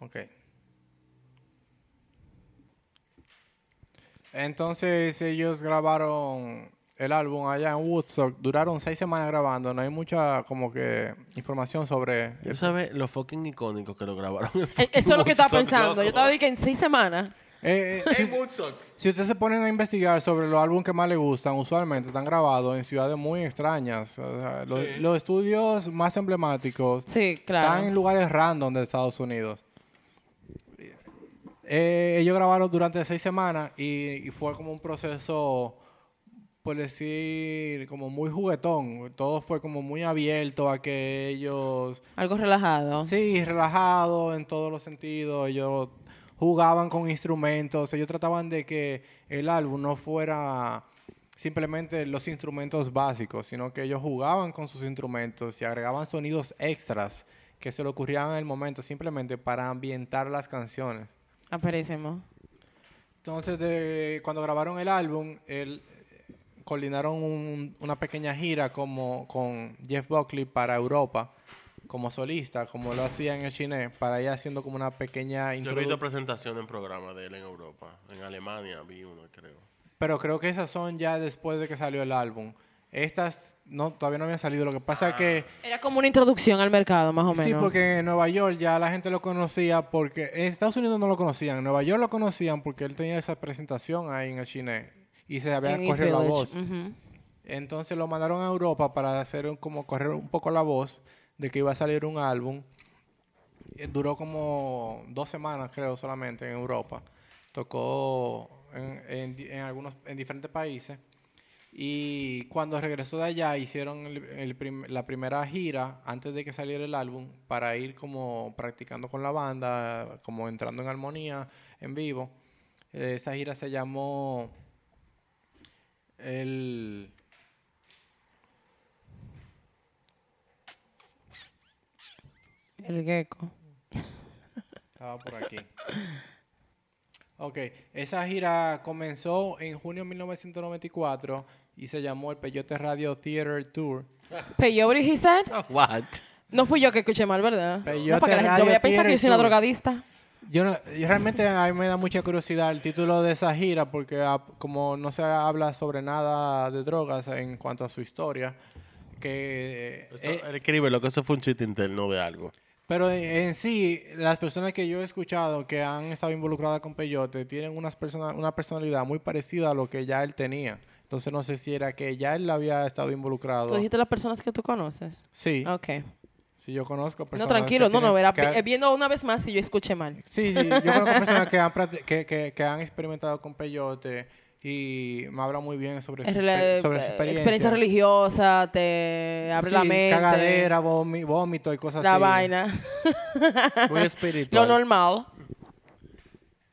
Ok. Entonces ellos grabaron el álbum allá en Woodstock. Duraron seis semanas grabando. No hay mucha como que información sobre Tú sabes lo fucking icónico que lo grabaron. en fucking Eso es lo que estaba Woodstock, pensando. Yo estaba diciendo que en seis semanas. Eh, eh, si, ustedes se ponen a investigar sobre los álbumes que más les gustan, usualmente están grabados en ciudades muy extrañas. O sea, los, Sí. los estudios más emblemáticos Sí, están en lugares random de Estados Unidos. Eh, ellos grabaron durante seis semanas y, y fue como un proceso, por decir, como muy juguetón. Todo fue como muy abierto a que ellos Algo relajado. Sí, relajado en todos los sentidos. Ellos jugaban con instrumentos. Ellos trataban de que el álbum no fuera simplemente los instrumentos básicos, sino que ellos jugaban con sus instrumentos y agregaban sonidos extras que se le ocurrían en el momento simplemente para ambientar las canciones. Aperísimo. Entonces, de, cuando grabaron el álbum, el- coordinaron un- una pequeña gira como, con Jeff Buckley para Europa, como solista, como lo hacía en el Chine, para ir haciendo como una pequeña Yo he visto presentaciones en programa de él en Europa. En Alemania vi uno, creo. Pero creo que esas son ya después de que salió el álbum. Estas no, todavía no habían salido. Lo que pasa es que... Era como una introducción al mercado, más o menos. Sí, porque en Nueva York ya la gente lo conocía porque en Estados Unidos no lo conocían, en Nueva York lo conocían porque él tenía esa presentación ahí en el Chine y se había En corrido la voz. Entonces lo mandaron a Europa para hacer un- como correr un poco la voz de que iba a salir un álbum. Eh, Duró como dos semanas, creo, solamente en Europa. Tocó en, en algunos, en diferentes países. Y cuando regresó de allá, hicieron el- la primera gira antes de que saliera el álbum para ir como practicando con la banda, como entrando en armonía en vivo. Eh, Esa gira se llamó el El gecko. Estaba por aquí. Ok, esa gira comenzó en junio de 1994 y se llamó el Peyote Radio Theater Tour. Peyote, he said. What? No fui yo que escuché mal, ¿verdad? Peyote no, para que la gente Radio vaya a pensar que yo soy una drogadista. Yo, no- yo realmente a mí me da mucha curiosidad el título de esa gira porque ah, como no se habla sobre nada de drogas en cuanto a su historia, que Eso, eh, él escribe lo que eso fue un chiste interno de algo. Pero en, sí, las personas que yo he escuchado que han estado involucradas con Peyote tienen unas persona, una personalidad muy parecida a lo que ya él tenía. Entonces no sé si era que ya él había estado involucrado. Tú dijiste las personas que tú conoces. Sí, Ok. sí, yo conozco No, personas. tranquilo, que no, no, era que viendo una vez más si yo escuché mal. Sí, sí, yo conozco personas que han, que, que han experimentado con Peyote y me hablan muy bien sobre, su, sobre su eh, experiencia. experiencia religiosa, te abre la mente. cagadera, vómito y cosas La así. vaina. Muy Lo espiritual. normal.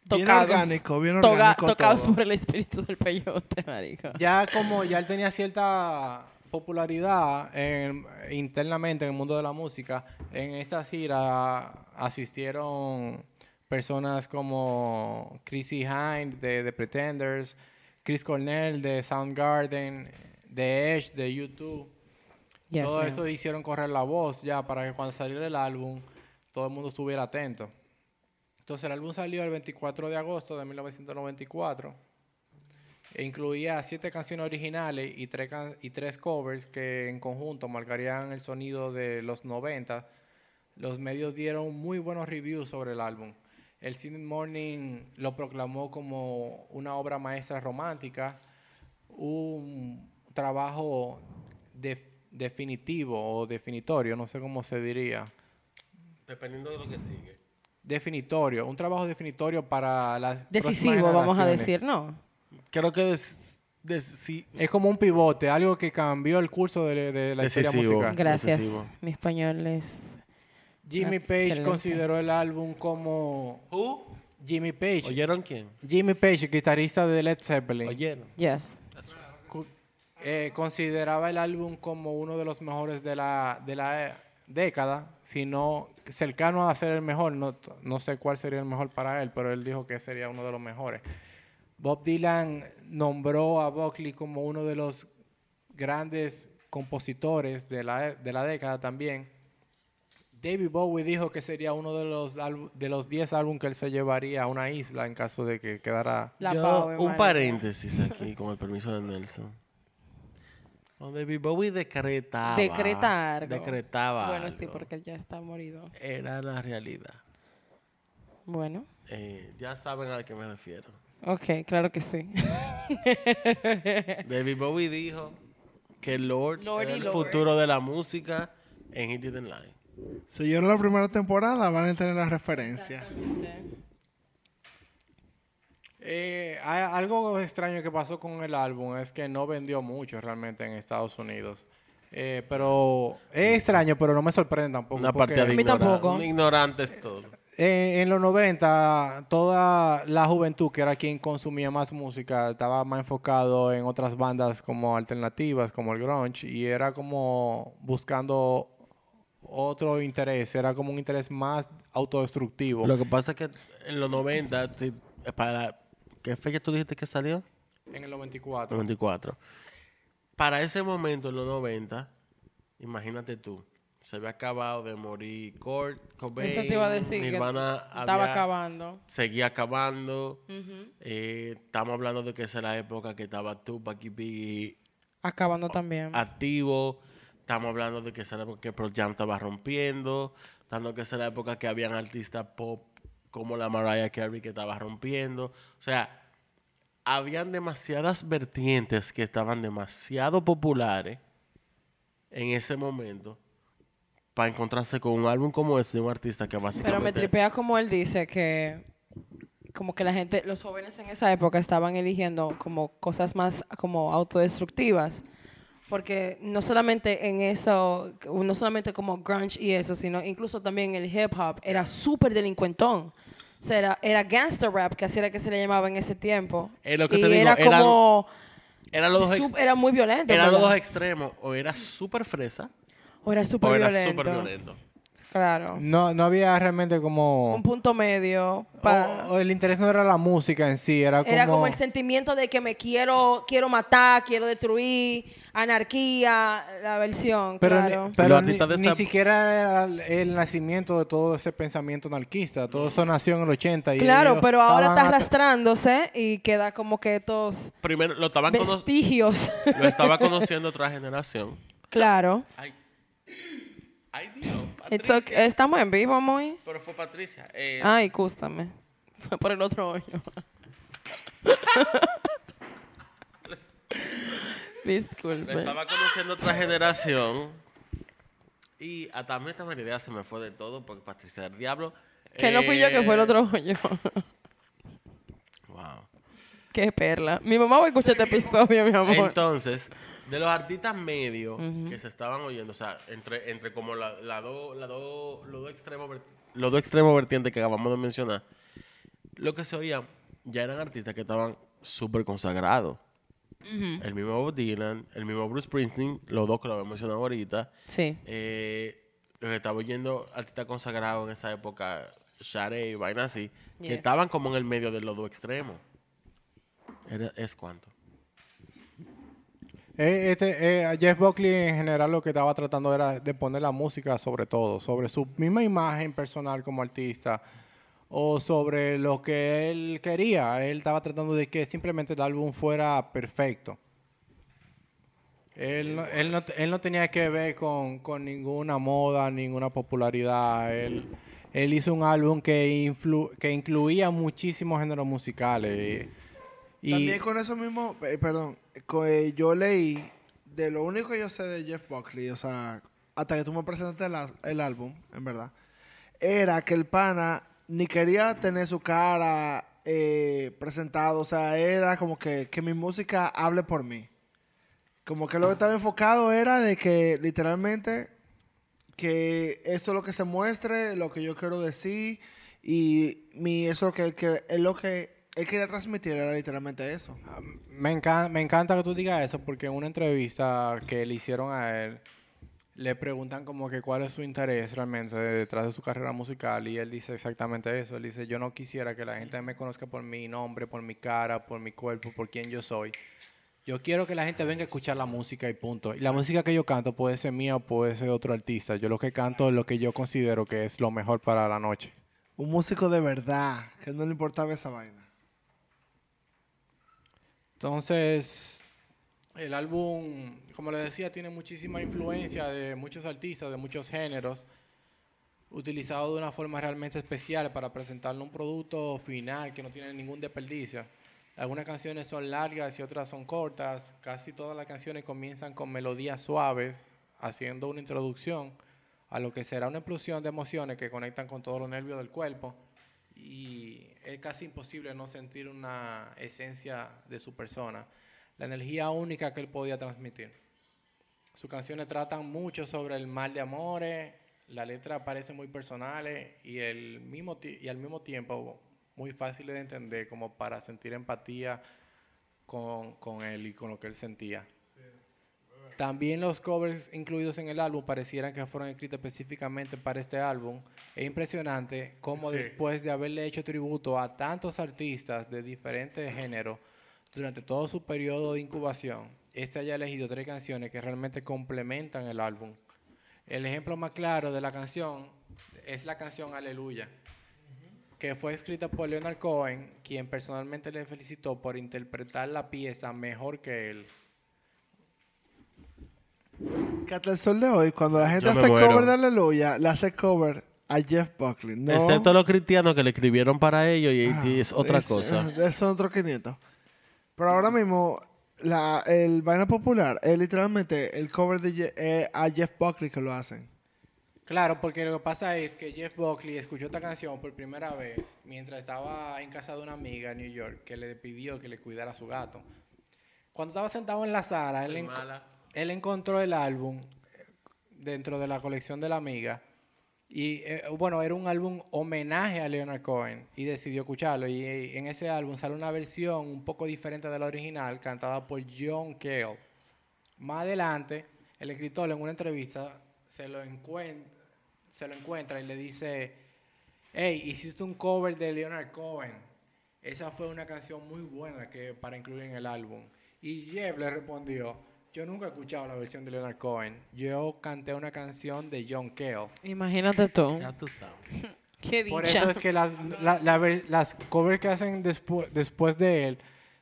Bien orgánico, bien Toga- orgánico tocado todo. sobre el espíritu del peyote, marico. ya como ya él tenía cierta popularidad en- internamente en el mundo de la música, en esta gira asistieron personas como Chrissy Hind de The Pretenders, Chris Cornell de Soundgarden, de Edge de YouTube. Yes, todo esto hicieron correr la voz ya para que cuando saliera el álbum todo el mundo estuviera atento. Entonces el álbum salió el 24 de agosto de 1994 E incluía siete canciones originales y tres, can- y tres covers que en conjunto marcarían el sonido de los 90. Los medios dieron muy buenos reviews sobre el álbum. El Sydney Morning lo proclamó como una obra maestra romántica, un trabajo de- definitivo o definitorio, no sé cómo se diría. Dependiendo de lo que sigue. Definitorio, un trabajo definitorio para las Decisivo, vamos a decir, ¿no? Creo que des- des- sí, Es como un pivote, algo que cambió el curso de, de la historia Decisivo. musical. Gracias. Decisivo. Mi español es... Jimmy Page excelente. consideró el álbum como ¿Who? Jimmy Page. ¿Oyeron quién? Jimmy Page, guitarrista de Led Zeppelin, ¿Oyeron? Yes. eh, consideraba el álbum como uno de los mejores de la, de la eh, década, sino cercano a ser el mejor. No, no sé cuál sería el mejor para él, pero él dijo que sería uno de los mejores. Bob Dylan nombró a Buckley como uno de los grandes compositores de la, de la década también. David Bowie dijo que sería uno de los de los 10 álbumes que él se llevaría a una isla en caso de que quedara La Yo, Power, un paréntesis aquí, con el permiso de Nelson. Cuando David Bowie decretaba. Decretar. algo. Decretaba. Bueno, sí, porque él ya está morido. Era la realidad. Bueno. Eh, ya saben a qué me refiero. Ok, claro que sí. David Bowie dijo que Lord, Lord era el Lord. futuro de la música en Hit It Line. Si la primera temporada, van a tener la referencia. Eh, algo extraño que pasó con el álbum es que no vendió mucho realmente en Estados Unidos. Eh, pero es extraño, pero no me sorprende tampoco. Una partida de A mí tampoco. ignorantes. Ignorantes todo. eh, en los 90, toda la juventud, que era quien consumía más música, estaba más enfocado en otras bandas como alternativas, como el grunge, y era como buscando otro interés, era como un interés más autodestructivo. Lo que pasa es que en los 90, sí, para ¿qué fecha tú dijiste que salió? en el 94. 94. Para ese momento, en los 90, imagínate tú, se había acabado de morir Kurt Cobain. Eso te iba a decir. que Nirvana estaba había- acabando. Seguía acabando. Eh, estamos hablando de que esa era la época que estaba Tupac y Biggie Acabando también. activo. Estamos hablando de que esa era la época que Pearl Jam estaba rompiendo. Hablando que esa era la época que habían artistas pop como la Mariah Carey que estaba rompiendo. O sea, habían demasiadas vertientes que estaban demasiado populares en ese momento para encontrarse con un álbum como este de un artista que Pero me básicamente... tripea como él dice que como que la gente, los jóvenes en esa época estaban eligiendo como cosas más como autodestructivas. Porque no solamente en eso, no solamente como grunge y eso, sino incluso también el hip hop era súper delincuentón. O sea, era, era gangster rap, que así era que se le llamaba en ese tiempo. Es lo que y te digo, era como... Eran los era muy violento. eran los dos extremos. O era súper fresa O era súper o era violento. súper violento. Claro. No, no había realmente como... Un punto medio. pa- o- o el interés no era la música en sí, era como... Era como el sentimiento de que me quiero, quiero matar, quiero destruir, anarquía, la versión, Pero, claro. ni, pero ni, siquiera era el, nacimiento de todo ese pensamiento anarquista. Todo eso nació en el 80. Y Claro, pero ahora está arrastrándose y queda como que estos Primero, lo estaban cono- vestigios. lo estaba conociendo otra generación. claro. Ay, ay Dios, It's okay. Estamos en vivo, muy. Pero fue Patricia. Eh, Ay, cústame. Fue por el otro hoyo. Disculpe. estaba conociendo otra generación. Y hasta a mí esta idea se me fue de todo porque Patricia del Diablo. Que no fui yo, que fue el otro hoyo. Wow. Qué perla. Mi mamá va a escuchar este episodio, mi amor. Entonces, de los artistas medios que se estaban oyendo, o sea, entre, entre como la, la do- la do- los dos extremos los dos extremos vertientes que acabamos de mencionar, lo que se oía ya eran artistas que estaban súper consagrados. El mismo Bob Dylan, el mismo Bruce Springsteen, los dos que lo había mencionado ahorita. Sí. Eh, los que estaba oyendo artistas consagrados en esa época, Share y vaina así, que estaban como en el medio de los dos extremos. Era- es cuánto. Eh, este, eh, Jeff Buckley en general lo que estaba tratando era de poner la música sobre todo, sobre su misma imagen personal como artista, o sobre lo que él quería. Él estaba tratando de que simplemente el álbum fuera perfecto. Él no, él no, él no tenía que ver con, con ninguna moda, ninguna popularidad. Él, él hizo un álbum que, influ- que incluía muchísimos géneros musicales. Y, También con eso mismo, eh, perdón, yo leí de lo único que yo sé de Jeff Buckley, o sea, hasta que tú me presentaste el, el álbum, en verdad, era que el pana ni quería tener su cara eh, presentado, o sea, era como que, que mi música hable por mí. Como que lo que estaba enfocado era de que literalmente que esto es lo que se muestre, lo que yo quiero decir y mi eso que, que es lo que él quería transmitir era literalmente eso. Me, encan- me encanta que tú digas eso porque en una entrevista que le hicieron a él, le preguntan como que cuál es su interés realmente detrás de su carrera musical y él dice exactamente eso. Él dice, yo no quisiera que la gente me conozca por mi nombre, por mi cara, por mi cuerpo, por quién yo soy. Yo quiero que la gente venga a escuchar la música y punto. Y la música que yo canto puede ser mía o puede ser de otro artista. Yo lo que canto es lo que yo considero que es lo mejor para la noche. Un músico de verdad, que no le importaba esa vaina. Entonces, el álbum, como les decía, tiene muchísima influencia de muchos artistas, de muchos géneros, utilizado de una forma realmente especial para presentarle un producto final que no tiene ningún desperdicio. Algunas canciones son largas y otras son cortas. Casi todas las canciones comienzan con melodías suaves, haciendo una introducción a lo que será una explosión de emociones que conectan con todos los nervios del cuerpo. Y es casi imposible no sentir una esencia de su persona, la energía única que él podía transmitir. Sus canciones tratan mucho sobre el mal de amores, la letra parece muy personales y, el mismo y al mismo tiempo muy fáciles de entender como para sentir empatía con, con él y con lo que él sentía. También los covers incluidos en el álbum parecieran que fueron escritos específicamente para este álbum. Es impresionante cómo Sí. después de haberle hecho tributo a tantos artistas de diferentes géneros durante todo su periodo de incubación, este haya elegido tres canciones que realmente complementan el álbum. El ejemplo más claro de la canción es la canción Aleluya, que fue escrita por Leonard Cohen, quien personalmente le felicitó por interpretar la pieza mejor que él. Que hasta el sol de hoy, cuando la gente Yo hace muero. cover de Aleluya, le hahace cover a Jeff Buckley. No, Excepto los cristianos que le escribieron para ellos y, Ah, y es otra es- cosa. eh, Son otros 500. Pero ahora mismo, la, el vaina popular es literalmente el cover de Je- eh, a Jeff Buckley que lo hacen. Claro, porque lo que pasa es que Jeff Buckley escuchó esta canción por primera vez mientras estaba en casa de una amiga en New York que le pidió que le cuidara a su gato. Cuando estaba sentado en la sala, él, él encontró el álbum dentro de la colección de la amiga. Y eh, bueno, era un álbum homenaje a Leonard Cohen y decidió escucharlo. Y eh, en ese álbum sale una versión un poco diferente de la original, cantada por John Cale. Más adelante, el escritor en una entrevista se lo, se lo encuentra y le dice, hey, hiciste un cover de Leonard Cohen. Esa fue una canción muy buena que, para incluir en el álbum. Y Jeff le respondió, yo nunca he escuchado la versión de Leonard Cohen. Yo canté una canción de John Cale. Imagínate tú. Ya tú sabes. Qué Por dicha. eso es que las, la- la ver- las covers que hacen despu- después de él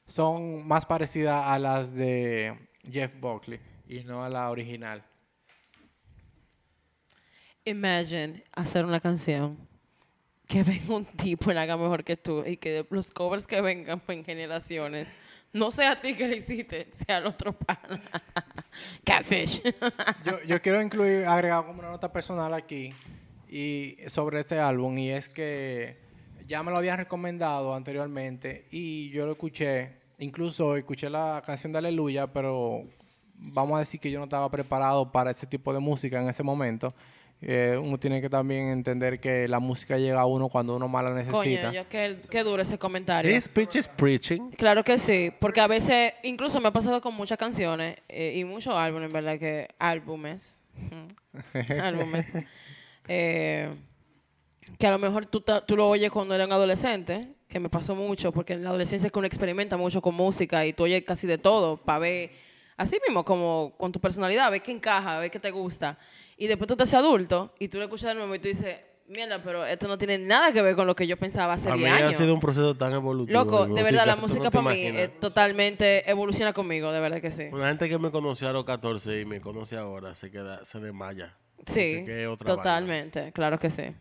son más parecidas a las de Jeff Buckley y no a la original. Imagine hacer una canción que venga un tipo y la haga mejor que tú y que los covers que vengan en generaciones no sea a ti que le hiciste, sea al otro pana. Catfish. Yo, quiero incluir, agregar como una nota personal aquí y sobre este álbum y es que ya me lo habían recomendado anteriormente y yo lo escuché, incluso escuché la canción de Aleluya, pero vamos a decir que yo no estaba preparado para ese tipo de música en ese momento. Eh, uno tiene que también entender que la música llega a uno cuando uno más la necesita. Coño, yo qué, qué duro ese comentario. This bitch is preaching. Claro que sí, porque a veces, incluso me ha pasado con muchas canciones eh, y muchos álbumes, ¿verdad? Que álbumes, álbumes, eh, que a lo mejor tú, ta- tú lo oyes cuando eres un adolescente, que me pasó mucho, porque en la adolescencia es que uno experimenta mucho con música y tú oyes casi de todo para ver, así mismo como con tu personalidad, ver qué encaja, ver qué te gusta. Y después tú te haces adulto y tú lo escuchas de nuevo y tú dices, Mierda, pero esto no tiene nada que ver con lo que yo pensaba hace A mí 10 ha años. sido un proceso tan evolutivo. Loco, de verdad, la no música para mí eh, totalmente evoluciona conmigo, de verdad que sí. Una gente que me conoció a los 14 y me conoce ahora se queda, se desmaya. Sí, que vaina. totalmente, claro que sí.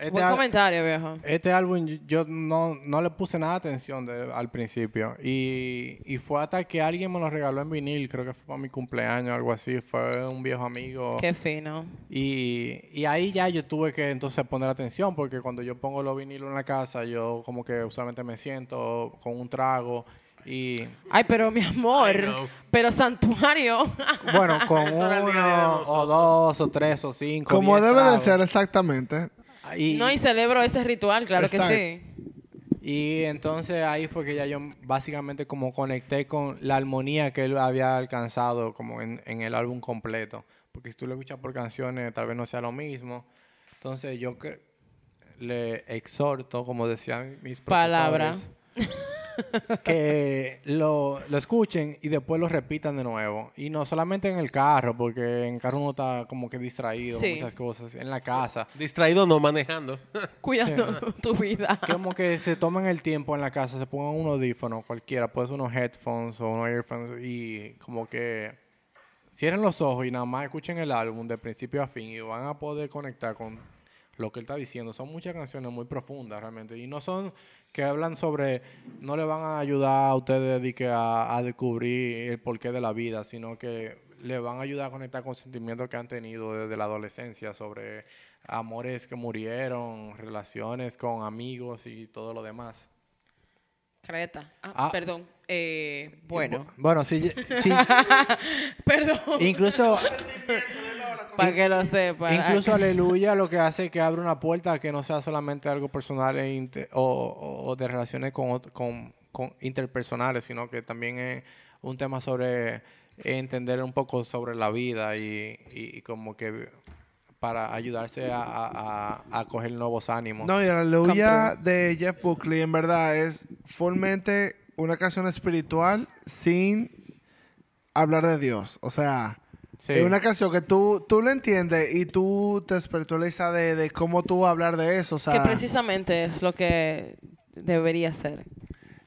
Este, Buen comentario, viejo. este álbum yo- no, no le puse nada de atención de- al principio. Y, y fue hasta que alguien me lo regaló en vinil, creo que fue para mi cumpleaños, algo así. Fue un viejo amigo. Qué fino. Y, y ahí ya yo tuve que entonces poner atención porque cuando yo pongo los vinilos en la casa, yo como que usualmente me siento con un trago y Ay, pero mi amor, pero santuario. bueno, con uno o dos o tres o cinco. Como debe de ser exactamente. Y, no, y celebro ese ritual, claro Exacto. que sí. y entonces ahí fue que ya yo básicamente como conecté con la armonía que él había alcanzado como en, en el álbum completo. Porque si tú lo escuchas por canciones tal vez no sea lo mismo. Entonces yo que le exhorto, como decían mis Palabra. profesores, que lo, lo escuchen y después lo repitan de nuevo. Y no solamente en el carro, porque en el carro uno está como que distraído Sí. con muchas cosas. En la casa. Distraído no manejando. Cuidando tu vida. Como que se toman el tiempo en la casa, se pongan un audífono cualquiera, puede ser unos headphones o unos earphones y como que cierren los ojos y nada más escuchen el álbum de principio a fin y van a poder conectar con lo que él está diciendo. Son muchas canciones muy profundas realmente y no son que hablan sobre, no le van a ayudar a ustedes de que a, a descubrir el porqué de la vida, sino que le van a ayudar a conectar con sentimientos que han tenido desde la adolescencia sobre amores que murieron, relaciones con amigos y todo lo demás. Creta. Ah, Ah. perdón. Eh, bueno, Bueno, sí, sí perdón. incluso, Para que lo sepa. incluso Aleluya lo que hace es que abre una puerta que no sea solamente algo personal e o, de relaciones con, ot- con, con interpersonales, sino que también es un tema sobre entender un poco sobre la vida y, y- y como que para ayudarse a, a, a- a coger nuevos ánimos. No, y la aleluya de Jeff Buckley en verdad es fullmente una canción espiritual sin hablar de Dios. O sea, Sí. es una canción que tú, tú la entiendes y tú te espiritualizas de, de cómo tú hablar de eso. O sea, que precisamente es lo que debería ser.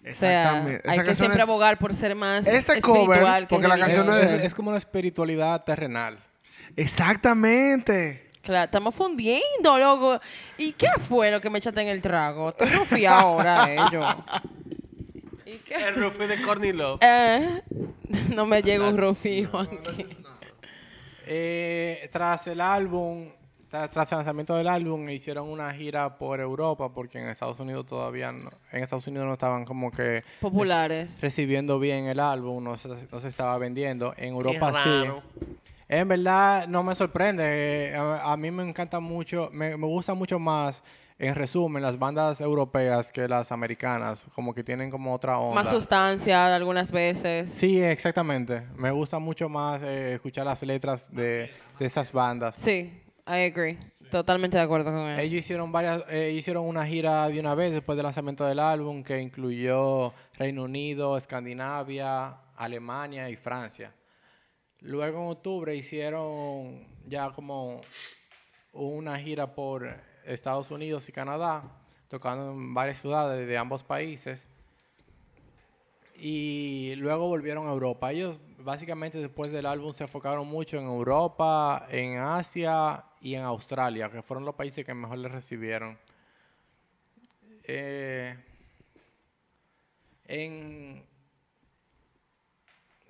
O sea, Exactamente. hay Esa que siempre es- abogar por ser más Ese espiritual cover, que porque la canción es- es- es como una espiritualidad terrenal. Exactamente. Claro, estamos fundiendo, loco. ¿Y qué fue lo que me echaste en el trago? Te fui ahora, ellos. ¿Y qué? El Rufy de Courtney Love. Eh, no me llega un rufío aquí. Eh, tras el álbum, tras, tras el lanzamiento del álbum, hicieron una gira por Europa porque en Estados Unidos todavía no, en Estados Unidos no estaban como que Populares. recibiendo bien el álbum, no se, no se estaba vendiendo. En Europa sí. En verdad no me sorprende. eh, A, a mí me encanta mucho, me, me gusta mucho más, en resumen, las bandas europeas que las americanas. Como que tienen como otra onda. Más sustancia algunas veces. Sí, exactamente. Me gusta mucho más eh, escuchar las letras de, de esas bandas. Sí, I agree. Totalmente de acuerdo con él. Ellos hicieron varias, eh, hicieron una gira de una vez después del lanzamiento del álbum que incluyó Reino Unido, Escandinavia, Alemania y Francia. Luego en octubre hicieron ya como una gira por Estados Unidos y Canadá, tocando en varias ciudades de ambos países. Y luego volvieron a Europa. Ellos básicamente después del álbum se enfocaron mucho en Europa, en Asia y en Australia, que fueron los países que mejor les recibieron. Eh, en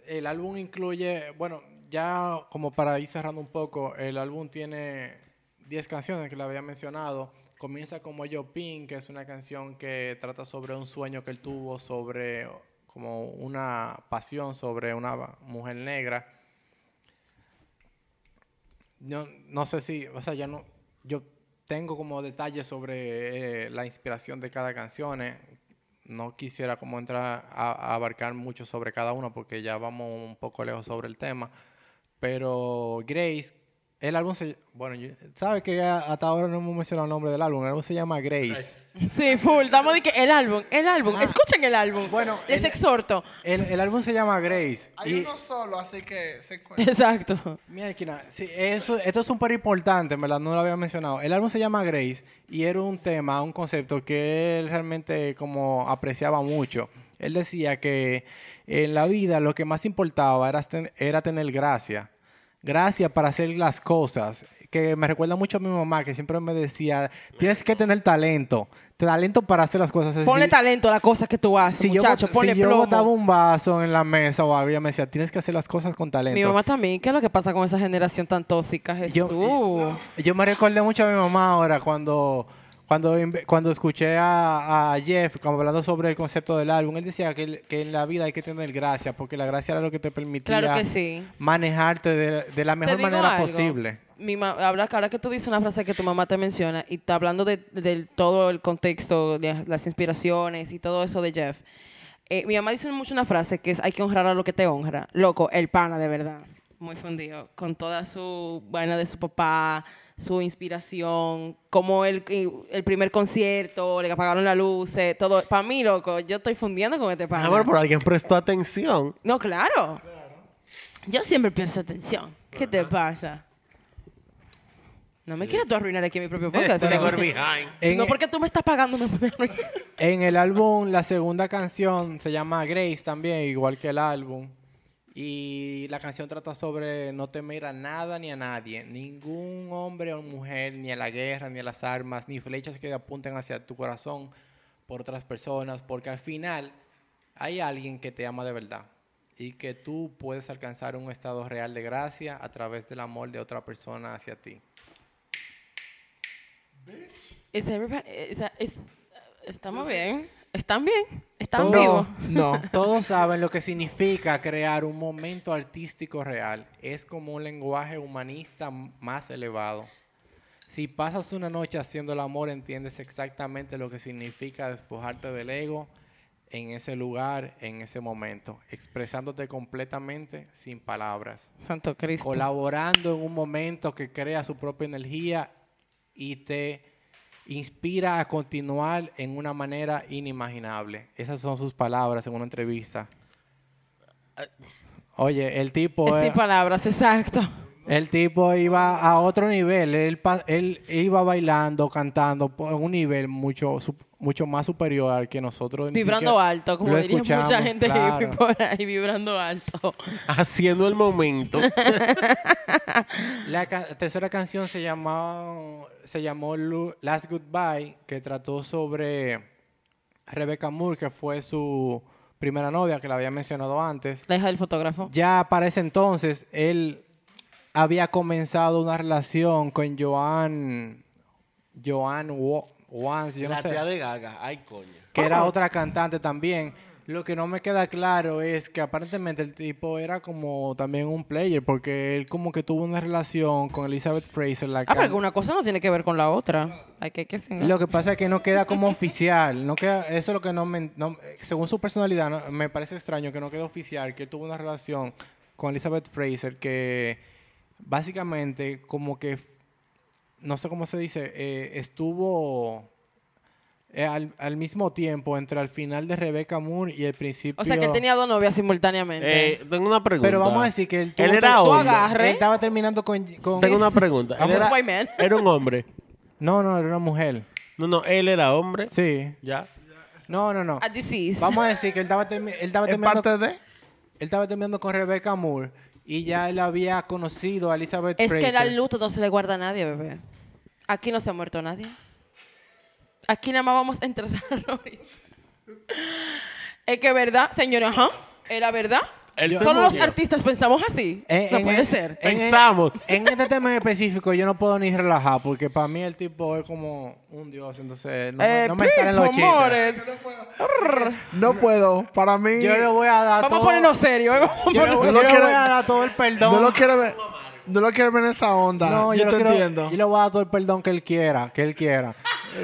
el álbum incluye, bueno, ya como para ir cerrando un poco, el álbum tiene 10 canciones que le había mencionado. Comienza como Yo Pin, que es una canción que trata sobre un sueño que él tuvo, sobre como una pasión sobre una mujer negra. No, no sé si, o sea, ya no, yo tengo como detalles sobre eh, la inspiración de cada canción. eh. No quisiera como entrar a, a abarcar mucho sobre cada uno porque ya vamos un poco lejos sobre el tema. Pero Grace El álbum se... Bueno, ¿sabes que hasta ahora no hemos mencionado el nombre del álbum? El álbum se llama Grace. Sí, full. Estamos de que el álbum, el álbum. Escuchen el álbum. Bueno, Les el- exhorto. El, el álbum se llama Grace. Hay y- uno solo, así que se cuenta. Exacto. Mira, Esquina, sí, eso, esto es súper importante, ¿verdad? No lo había mencionado. El álbum se llama Grace y era un tema, un concepto que él realmente como apreciaba mucho. Él decía que en la vida lo que más importaba era, ten- era tener gracia. Gracia para hacer las cosas. Que me recuerda mucho a mi mamá, que siempre me decía, tienes que tener talento. Talento para hacer las cosas. Es Ponle decir, talento a las cosas que tú haces, si yo, muchacho. Ponle si yo plomo. botaba un vaso en la mesa o algo, ella me decía, tienes que hacer las cosas con talento. Mi mamá también. ¿Qué es lo que pasa con esa generación tan tóxica, Jesús? Yo, yo me recordé mucho a mi mamá ahora cuando, cuando, cuando escuché a, a Jeff como hablando sobre el concepto del álbum. Él decía que, que en la vida hay que tener gracia, porque la gracia era lo que te permitía Claro que sí. manejarte de, de la mejor manera algo. posible. Mi ahora, ahora que tú dices una frase que tu mamá te menciona y está hablando de, del todo el contexto, de las inspiraciones y todo eso de Jeff, eh, mi mamá dice mucho una frase que es hay que honrar a lo que te honra. Loco, el pana de verdad. Muy fundido. Con toda su vaina de su papá, su inspiración, como el, el primer concierto, le apagaron las luces, todo. Para mí, loco, yo estoy fundiendo con este pana. Amor, pero alguien prestó atención. No, claro. Yo siempre presto atención. ¿Qué te pasa? No me quieras tú arruinar aquí mi propio podcast. En, no, porque tú me estás pagando. en el álbum, la segunda canción se llama Grace también, igual que el álbum. Y la canción trata sobre no temer a nada ni a nadie, ningún hombre o mujer, ni a la guerra, ni a las armas, ni flechas que apunten hacia tu corazón por otras personas, porque al final hay alguien que te ama de verdad y que tú puedes alcanzar un estado real de gracia a través del amor de otra persona hacia ti. Is everybody- is that- is- estamos bien. ¿Están bien? ¿Están vivos? No. Todos saben lo que significa crear un momento artístico real. Es como un lenguaje humanista más elevado. Si pasas una noche haciendo el amor, entiendes exactamente lo que significa despojarte del ego en ese lugar, en ese momento, expresándote completamente sin palabras, Santo Cristo. colaborando en un momento que crea su propia energía y te inspira a continuar en una manera inimaginable. Esas son sus palabras en una entrevista. Oye, el tipo, Es eh, sin palabras, exacto. el tipo iba a otro nivel. Él, él iba bailando, cantando por un nivel mucho, mucho más superior al que nosotros. Vibrando alto, como diría mucha gente claro. hippie por ahí, vibrando alto. Haciendo el momento. La ca- tercera canción se llamó, se llamó Last Goodbye, que trató sobre Rebecca Moore, que fue su primera novia, que la había mencionado antes. La hija del fotógrafo. Ya para ese entonces, él había comenzado una relación con Joan, Joan Yo no la sé, tía de Gaga. Ay, coño. que era otra cantante también. Lo que no me queda claro es que aparentemente el tipo era como también un player, porque él como que tuvo una relación con Elizabeth Fraser. La Ah, can- pero una cosa no tiene que ver con la otra. Hay que, que sí, ¿no? Lo que pasa es que no queda como oficial. No queda, eso es lo que no me... no- según su personalidad, no- me parece extraño que no quede oficial que él tuvo una relación con Elizabeth Fraser que básicamente como que... No sé cómo se dice. eh, estuvo... eh, al, al mismo tiempo entre el final de Rebecca Moore y el principio... O sea, que él tenía dos novias simultáneamente. Eh, tengo una pregunta. Pero vamos a decir que él, tuvo Él era hombre. agarre. Él estaba terminando con... con- Tengo una pregunta. Él era, white man. era un hombre. No, no, era una mujer. No, no, él era hombre. Sí. Ya. No, no, no. A disease. Vamos a decir que él estaba, termi- él estaba Es terminando... parte de. Él estaba terminando con Rebecca Moore y ya él había conocido a Elizabeth Es que el luto no se le guarda a nadie, bebé. Aquí no se ha muerto nadie. Aquí nada más vamos a enterrarlo ahorita. Es que verdad, señora, ajá, era verdad. Él Solo los artistas pensamos así. En- no en puede el- ser. en el- Pensamos. En este tema en específico yo no puedo ni relajar porque para mí el tipo es como un dios, entonces no, me- Eh, no me salen los chistes. more. No puedo. Para mí. Yo le voy a dar Vamos a todo... ponernos serios. ¿eh? Vamos a Yo ponernos- yo No le voy a dar todo el perdón. No lo quiere ver. No lo quiero ver en esa onda. No, yo, yo te entiendo. y le voy a dar todo el perdón que él quiera, que él quiera.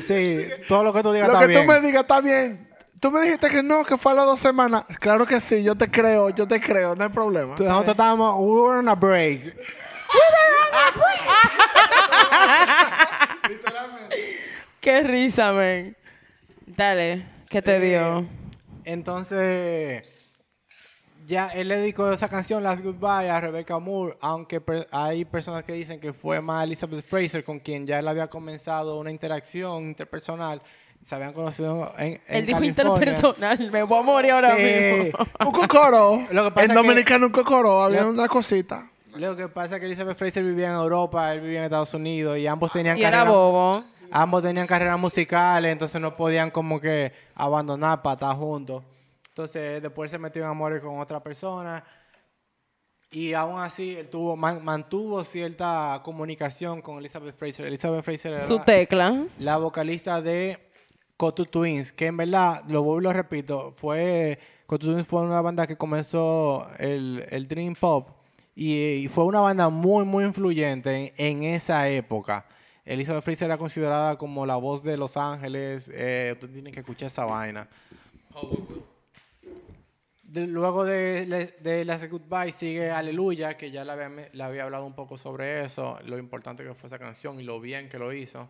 Sí, todo lo que tú digas lo. Lo que tú me digas está bien. Tú me dijiste que no, que fue a las dos semanas. Claro que sí, yo te creo, yo te creo, no hay problema. Nosotros estábamos, we were on a break. We were on a break. Literalmente. Qué risa, men. Dale, ¿qué te eh, dio? Entonces ya él le dedicó esa canción, Last Goodbye, a Rebecca Moore, aunque per- hay personas que dicen que fue más Elizabeth Fraser, con quien ya él había comenzado una interacción interpersonal. Se habían conocido en, en Él dijo California. interpersonal. Me voy a morir ahora Sí. mismo. Un cocoro. Lo que pasa en es que- Dominicano un cocoro. Había Lo- una cosita. Lo que pasa es que Elizabeth Fraser vivía en Europa, él vivía en Estados Unidos y ambos tenían Y era bobo. ambos tenían carreras musicales, entonces no podían como que abandonar para estar juntos. Entonces después se metió en amores con otra persona y aún así él tuvo, man- mantuvo cierta comunicación con Elizabeth Fraser. Elizabeth Fraser era Su tecla. la vocalista de Cotu Twins, que en verdad, lo vuelvo y lo repito, fue Cotu Twins fue una banda que comenzó el, el Dream Pop y, y fue una banda muy, muy influyente en, en esa época. Elizabeth Fraser era considerada como la voz de Los Ángeles. Eh, ustedes tienen que escuchar esa vaina. Luego de, de Last Goodbye sigue Aleluya, que ya le había, le había hablado un poco sobre eso, lo importante que fue esa canción y lo bien que lo hizo.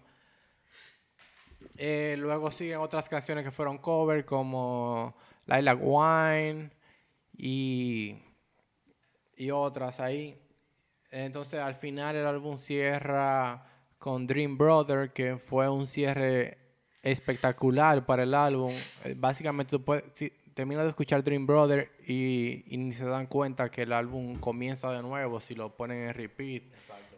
Eh, luego siguen otras canciones que fueron cover como Lilac Wine y, y otras ahí. Entonces al final el álbum cierra con Dream Brother, que fue un cierre espectacular para el álbum. Eh, Básicamente tú puedes, terminas de escuchar Dream Brother y, y ni se dan cuenta que el álbum comienza de nuevo si lo ponen en repeat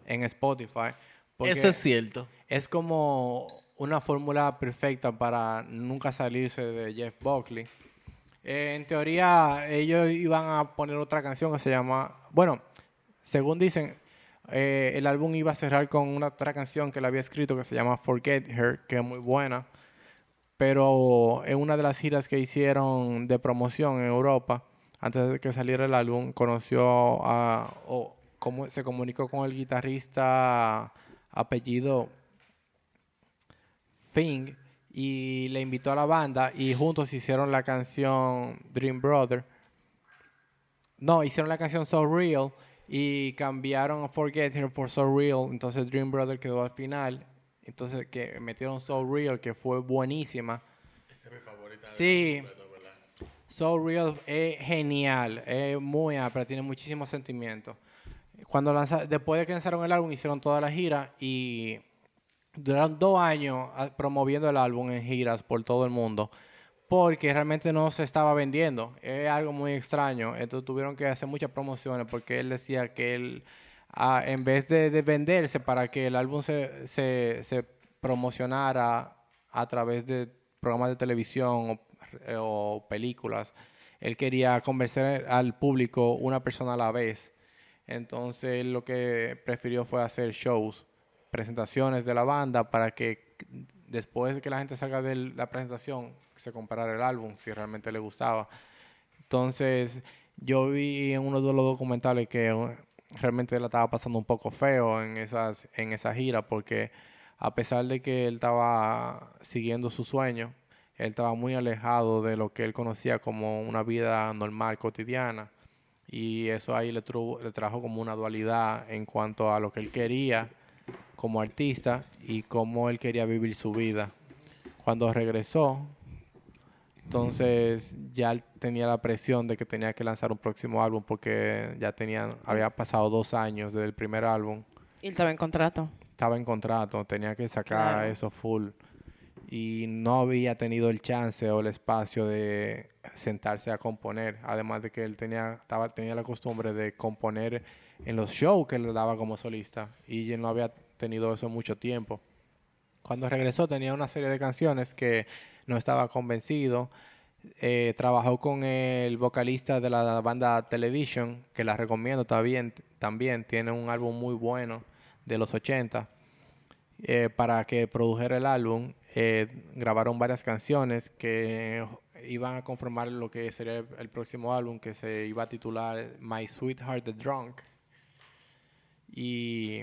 en Spotify. Eso es cierto. es como una fórmula perfecta para nunca salirse de Jeff Buckley. Eh, en teoría, ellos iban a poner otra canción que se llama. Bueno, según dicen, eh, el álbum iba a cerrar con una otra canción que él había escrito que se llama Forget Her, que es muy buena. Pero en una de las giras que hicieron de promoción en Europa, antes de que saliera el álbum, conoció a. o se comunicó con el guitarrista apellido Thing y le invitó a la banda y juntos hicieron la canción Dream Brother. No, hicieron la canción So Real y cambiaron Forget Her por So Real. Entonces Dream Brother quedó al final. Entonces que metieron So Real, que fue buenísima. Sí. So Real es genial, es muy pero tiene muchísimo sentimiento. Cuando lanza, después de que lanzaron el álbum, hicieron toda la gira y duraron dos años ah, promoviendo el álbum en giras por todo el mundo porque realmente no se estaba vendiendo. Es algo muy extraño. Entonces tuvieron que hacer muchas promociones porque él decía que él, en vez de, de venderse para que el álbum se, promocionara a través de programas de televisión o, eh, o películas, él quería convencer al público una persona a la vez. Entonces lo que prefirió fue hacer shows, presentaciones de la banda para que después de que la gente salga de la presentación se comprara el álbum si realmente le gustaba. Entonces yo vi en uno de los documentales que realmente la estaba pasando un poco feo en esas en esa gira porque a pesar de que él estaba siguiendo su sueño, él estaba muy alejado de lo que él conocía como una vida normal, cotidiana. Y eso ahí le, le trajo como una dualidad en cuanto a lo que él quería como artista y cómo él quería vivir su vida. Cuando regresó, entonces ya tenía la presión de que tenía que lanzar un próximo álbum porque ya tenía, había pasado dos años desde el primer álbum Y estaba en contrato. estaba en contrato, tenía que sacar Claro. eso full. Y no había tenido el chance o el espacio de sentarse a componer. Además de que él tenía, estaba, tenía la costumbre de componer en los shows que le daba como solista. Y él no había tenido eso mucho tiempo. Cuando regresó tenía una serie de canciones que no estaba convencido. Eh, trabajó con el vocalista de la banda Television, que la recomiendo también. También tiene un álbum muy bueno de los 80. Eh, para que produjera el álbum, eh, grabaron varias canciones que iban a conformar lo que sería el, el próximo álbum, que se iba a titular My Sweetheart the Drunk. Y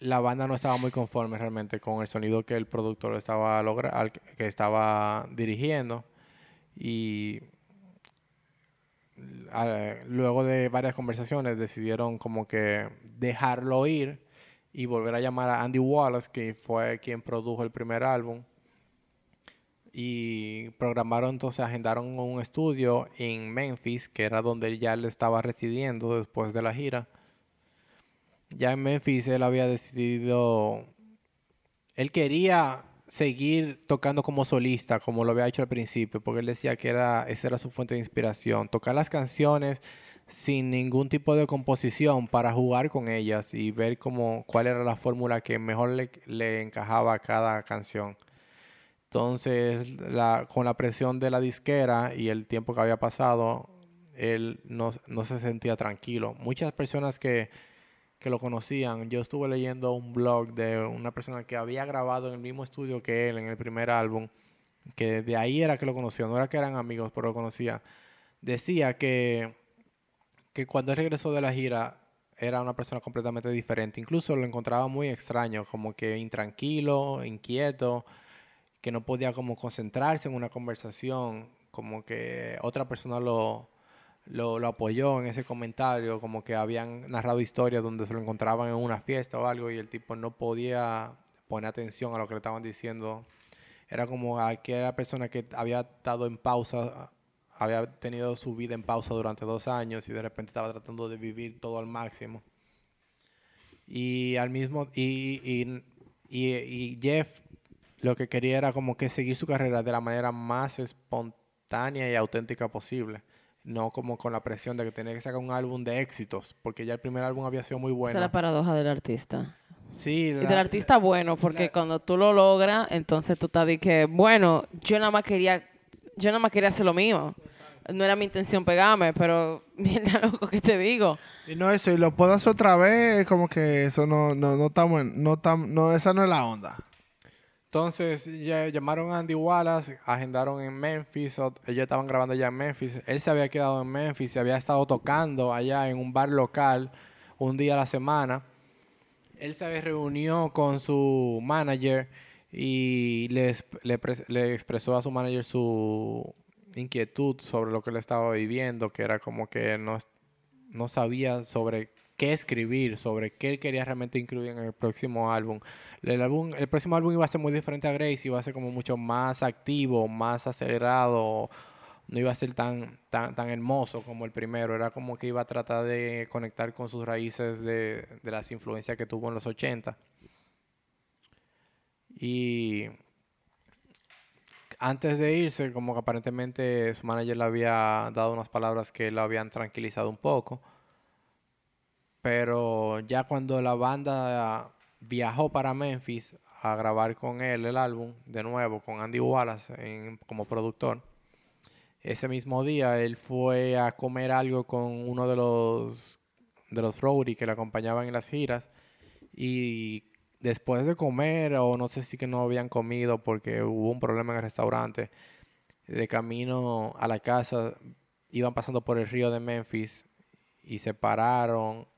la banda no estaba muy conforme realmente con el sonido que el productor estaba logra que estaba dirigiendo y luego de varias conversaciones decidieron como que dejarlo ir y volver a llamar a Andy Wallace, que fue quien produjo el primer álbum. Y programaron, entonces agendaron un estudio en Memphis, que era donde ya él estaba residiendo después de la gira. Ya en Memphis él había decidido, él quería seguir tocando como solista, como lo había hecho al principio, porque él decía que era, esa era su fuente de inspiración, tocar las canciones sin ningún tipo de composición para jugar con ellas y ver cómo, cuál era la fórmula que mejor le, le encajaba a cada canción. Entonces, la, con la presión de la disquera y el tiempo que había pasado, él no, no se sentía tranquilo. Muchas personas que, que lo conocían, yo estuve leyendo un blog de una persona que había grabado en el mismo estudio que él en el primer álbum, que de ahí era que lo conocía, no era que eran amigos, pero lo conocía. Decía que, que cuando regresó de la gira era una persona completamente diferente. Incluso lo encontraba muy extraño, como que intranquilo, inquieto que no podía como concentrarse en una conversación, como que otra persona lo, lo, apoyó en ese comentario, como que habían narrado historias donde se lo encontraban en una fiesta o algo y el tipo no podía poner atención a lo que le estaban diciendo. Era como aquella persona que había estado en pausa, había tenido su vida en pausa durante dos años y de repente estaba tratando de vivir todo al máximo. Y al mismo, y, y, y Jeff lo que quería era como que seguir su carrera de la manera más espontánea y auténtica posible. No como con la presión de que tenía que sacar un álbum de éxitos, porque ya el primer álbum había sido muy Esa bueno. es la paradoja del artista. Sí, Y del artista bueno, porque la- cuando tú lo logras, entonces tú estás de que, bueno, yo nada más quería, yo nada más quería hacer lo mío. No era mi intención pegarme, pero mira loco que te digo. Y no eso, y lo puedo hacer otra vez, es como que eso no, no, no estamos en- no tam- no, esa no es la onda. Entonces ya llamaron a Andy Wallace, agendaron en Memphis, o- ellos estaban grabando allá en Memphis. Él se había quedado en Memphis, se había estado tocando allá en un bar local un día a la semana. Él se reunió con su manager y le, le le expresó a su manager su inquietud sobre lo que él estaba viviendo, que era como que no, no sabía sobre qué escribir, sobre qué él quería realmente incluir en el próximo álbum. El, álbum, el próximo álbum iba a ser muy diferente a Grace, iba a ser como mucho más activo, más acelerado, no iba a ser tan, tan, tan hermoso como el primero, era como que iba a tratar de conectar con sus raíces de, de las influencias que tuvo en los 80. Y antes de irse, como que aparentemente su manager le había dado unas palabras que lo habían tranquilizado un poco. Pero ya cuando la banda viajó para Memphis a grabar con él el álbum, de nuevo, con Andy Wallace como productor, ese mismo día él fue a comer algo con uno de los, de los roadies que le acompañaban en las giras. Y después de comer, o no sé si que no habían comido porque hubo un problema en el restaurante, de camino a la casa iban pasando por el río de Memphis y se pararon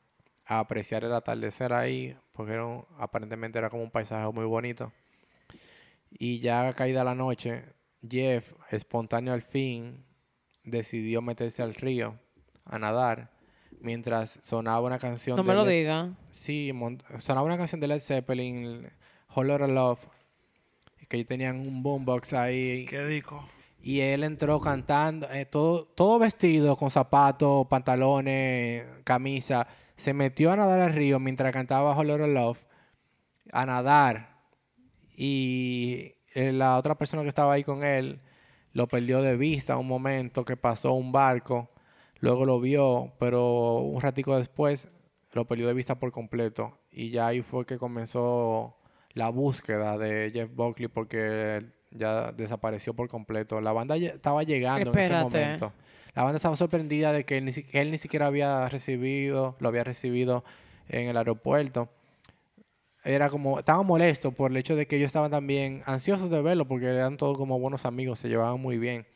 a apreciar el atardecer ahí, porque era un- aparentemente era como un paisaje muy bonito. Y ya caída la noche, Jeff, espontáneo al fin, decidió meterse al río a nadar mientras sonaba una canción No de me lo Led- diga. Sí, mon- sonaba una canción de Led Zeppelin, Whole Lotta Love, que ellos tenían un boombox ahí. Qué dico. Y él entró cantando, eh, todo, todo vestido, con zapatos, pantalones, camisa. Se metió a nadar al río mientras cantaba Whole Lotta Love, a nadar. Y la otra persona que estaba ahí con él lo perdió de vista un momento que pasó un barco. Luego lo vio, pero un ratico después lo perdió de vista por completo. Y ya ahí fue que comenzó la búsqueda de Jeff Buckley porque ya desapareció por completo. La banda ya estaba llegando en ese momento. La banda estaba sorprendida de que él ni, él ni siquiera había recibido, lo había recibido en el aeropuerto. Era como, estaba molesto por el hecho de que ellos estaban también ansiosos de verlo porque eran todos como buenos amigos, se llevaban muy bien.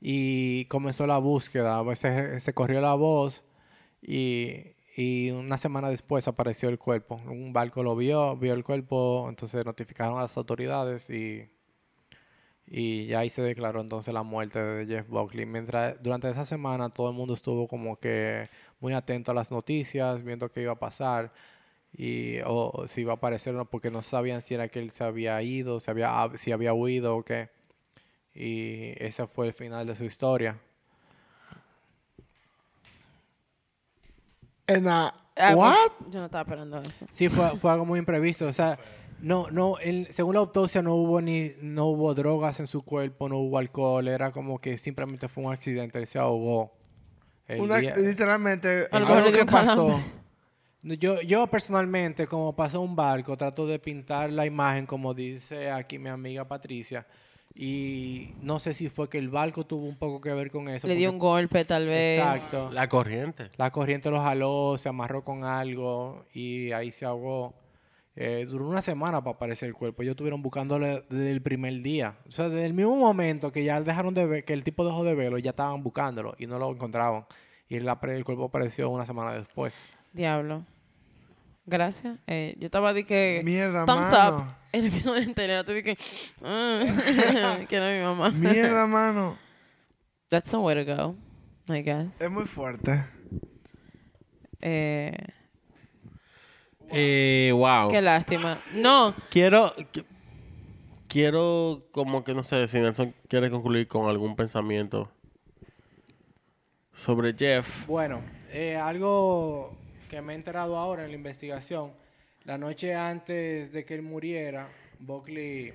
Y comenzó la búsqueda, se, se corrió la voz y, y una semana después apareció el cuerpo. Un barco lo vio, vio el cuerpo, entonces notificaron a las autoridades y, y ya ahí se declaró entonces la muerte de Jeff Buckley. Mientras, durante esa semana todo el mundo estuvo como que muy atento a las noticias, viendo qué iba a pasar. y o si iba a aparecer o no, porque no sabían si era que él se había ido, si había, si había huido o qué. Y ese fue el final de su historia. En la- Ah, pues, What? Yo no estaba esperando eso. Sí, fue, fue algo muy imprevisto. O sea, no, no, en- según la autopsia no hubo ni, no hubo drogas en su cuerpo, no hubo alcohol, era como que simplemente fue un accidente, él se ahogó. El Una- día- literalmente, algo que pasó. Yo, yo personalmente, como pasó un barco, trato de pintar la imagen, como dice aquí mi amiga Patricia, y no sé si fue que el barco tuvo un poco que ver con eso. Le dio un golpe, tal vez. Exacto. La corriente. La corriente lo jaló, se amarró con algo y ahí se ahogó. Eh, duró una semana para aparecer el cuerpo. Ellos estuvieron buscándole desde el primer día. O sea, desde el mismo momento que ya dejaron de ver, que el tipo dejó de verlo, ya estaban buscándolo y no lo encontraban. Y el, cuerpo apareció una semana después. Diablo. Gracias. Eh, yo estaba de que. Mierda, Thumbs mano. up. En el episodio anterior te dije. ah, que era mi mamá. Mierda, mano. That's the way to go, I guess. Es muy fuerte. Eh, Eh, wow. qué lástima. No, Quiero. qui- Quiero, como que no sé, si Nelson quiere concluir con algún pensamiento sobre Jeff. Bueno, eh, algo que me he enterado ahora en la investigación, la noche antes de que él muriera, Buckley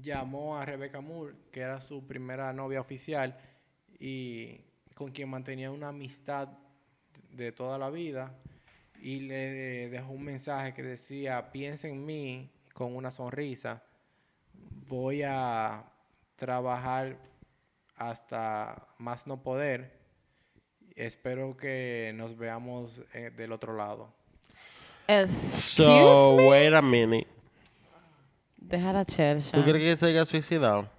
llamó a Rebecca Moore, que era su primera novia oficial y con quien mantenía una amistad de toda la vida, y le dejó un mensaje que decía, piensa en mí con una sonrisa, voy a trabajar hasta más no poder Espero que nos veamos eh, del otro lado. excuse So, me. wait a minute. Deja la chercha. ¿Tú crees que se haya suicidado?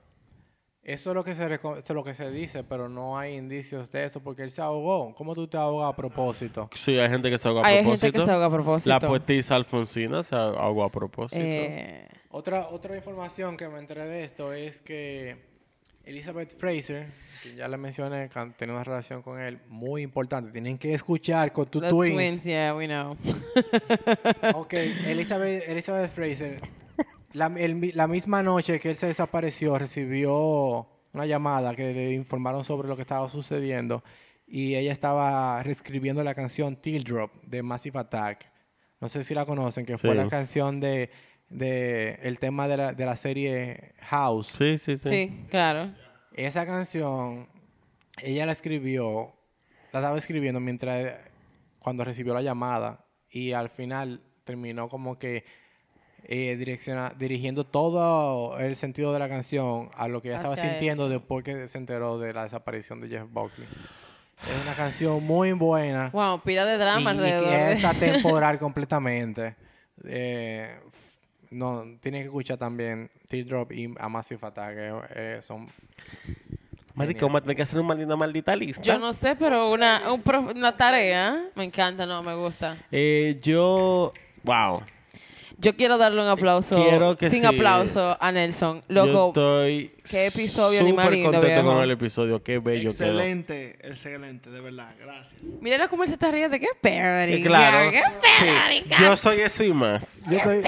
Eso es lo que se es lo que se dice, pero no hay indicios de eso porque él se ahogó. ¿Cómo tú te ahogas a propósito? Sí, hay gente que se ahoga a Hay propósito. gente que se ahoga a propósito. La poetisa Alfonsina se ahogó a propósito. Eh, Otra, otra información que me enteré de esto es que Elizabeth Fraser, que ya le mencioné, que han tenido una relación con él muy importante. Tienen que escuchar con tus the twins. twins, yeah, we know. Ok, Elizabeth, Elizabeth Fraser, la, el la misma noche que él se desapareció, recibió una llamada que le informaron sobre lo que estaba sucediendo y ella estaba reescribiendo la canción Teardrop de Massive Attack. No sé si la conocen, que fue Sí. la canción de, de el tema de la, de la serie House. Sí, sí, sí. Sí, claro. Esa canción, ella la escribió, la estaba escribiendo mientras, cuando recibió la llamada y al final terminó como que eh, direcciona- dirigiendo todo el sentido de la canción a lo que ella estaba Hacia sintiendo eso. después que se enteró de la desaparición de Jeff Buckley. Es una canción muy buena. Wow, pila de drama y, y alrededor. de- es atemporal completamente. Eh, no, tienen que escuchar también Teardrop y A Massive Attack. que, eh, son Marico, vamos a tener que hacer una maldita, maldita lista. Yo no sé, pero una, un una tarea. Me encanta, no, me gusta. Eh, yo... Wow. Yo quiero darle un aplauso. Quiero que sin sí. aplauso a Nelson. yo Loco, estoy qué episodio ni más súper lindo, contento viejo. con el episodio. Qué bello quedó. Excelente, excelente, de verdad. Gracias. mira cómo él se está riendo. Qué. Eh, claro. Qué Sí, yo soy eso y más. Yo estoy,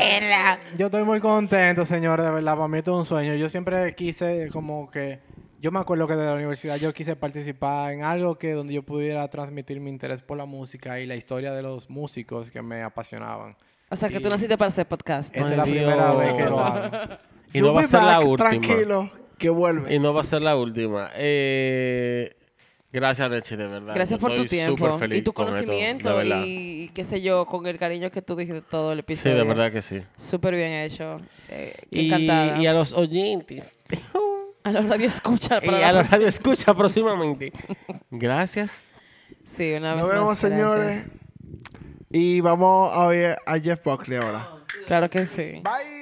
yo estoy muy contento, señor, de verdad. Para mí esto es un sueño. Yo siempre quise como que... Yo me acuerdo que de la universidad yo quise participar en algo que donde yo pudiera transmitir mi interés por la música y la historia de los músicos que me apasionaban. O sea, que tú naciste para hacer podcast. Esta es la primera vez que lo hago. Y You'll no va a be ser la back, última. Tranquilo, que vuelves. Y no va a ser la última. Eh, gracias, Nechi, de verdad. Gracias por tu tiempo y tu esto, conocimiento y, y qué sé yo, con el cariño que tú dijiste todo el Sí, episodio. de verdad que sí. Súper bien hecho. Eh, Y, encantada. y a los oyentes. A los radio escucha. y a los radio escucha próximamente. Gracias. Sí, una vez Nos más, vemos, señores. Y vamos a oír a Jeff Buckley ahora. Claro que sí. Bye.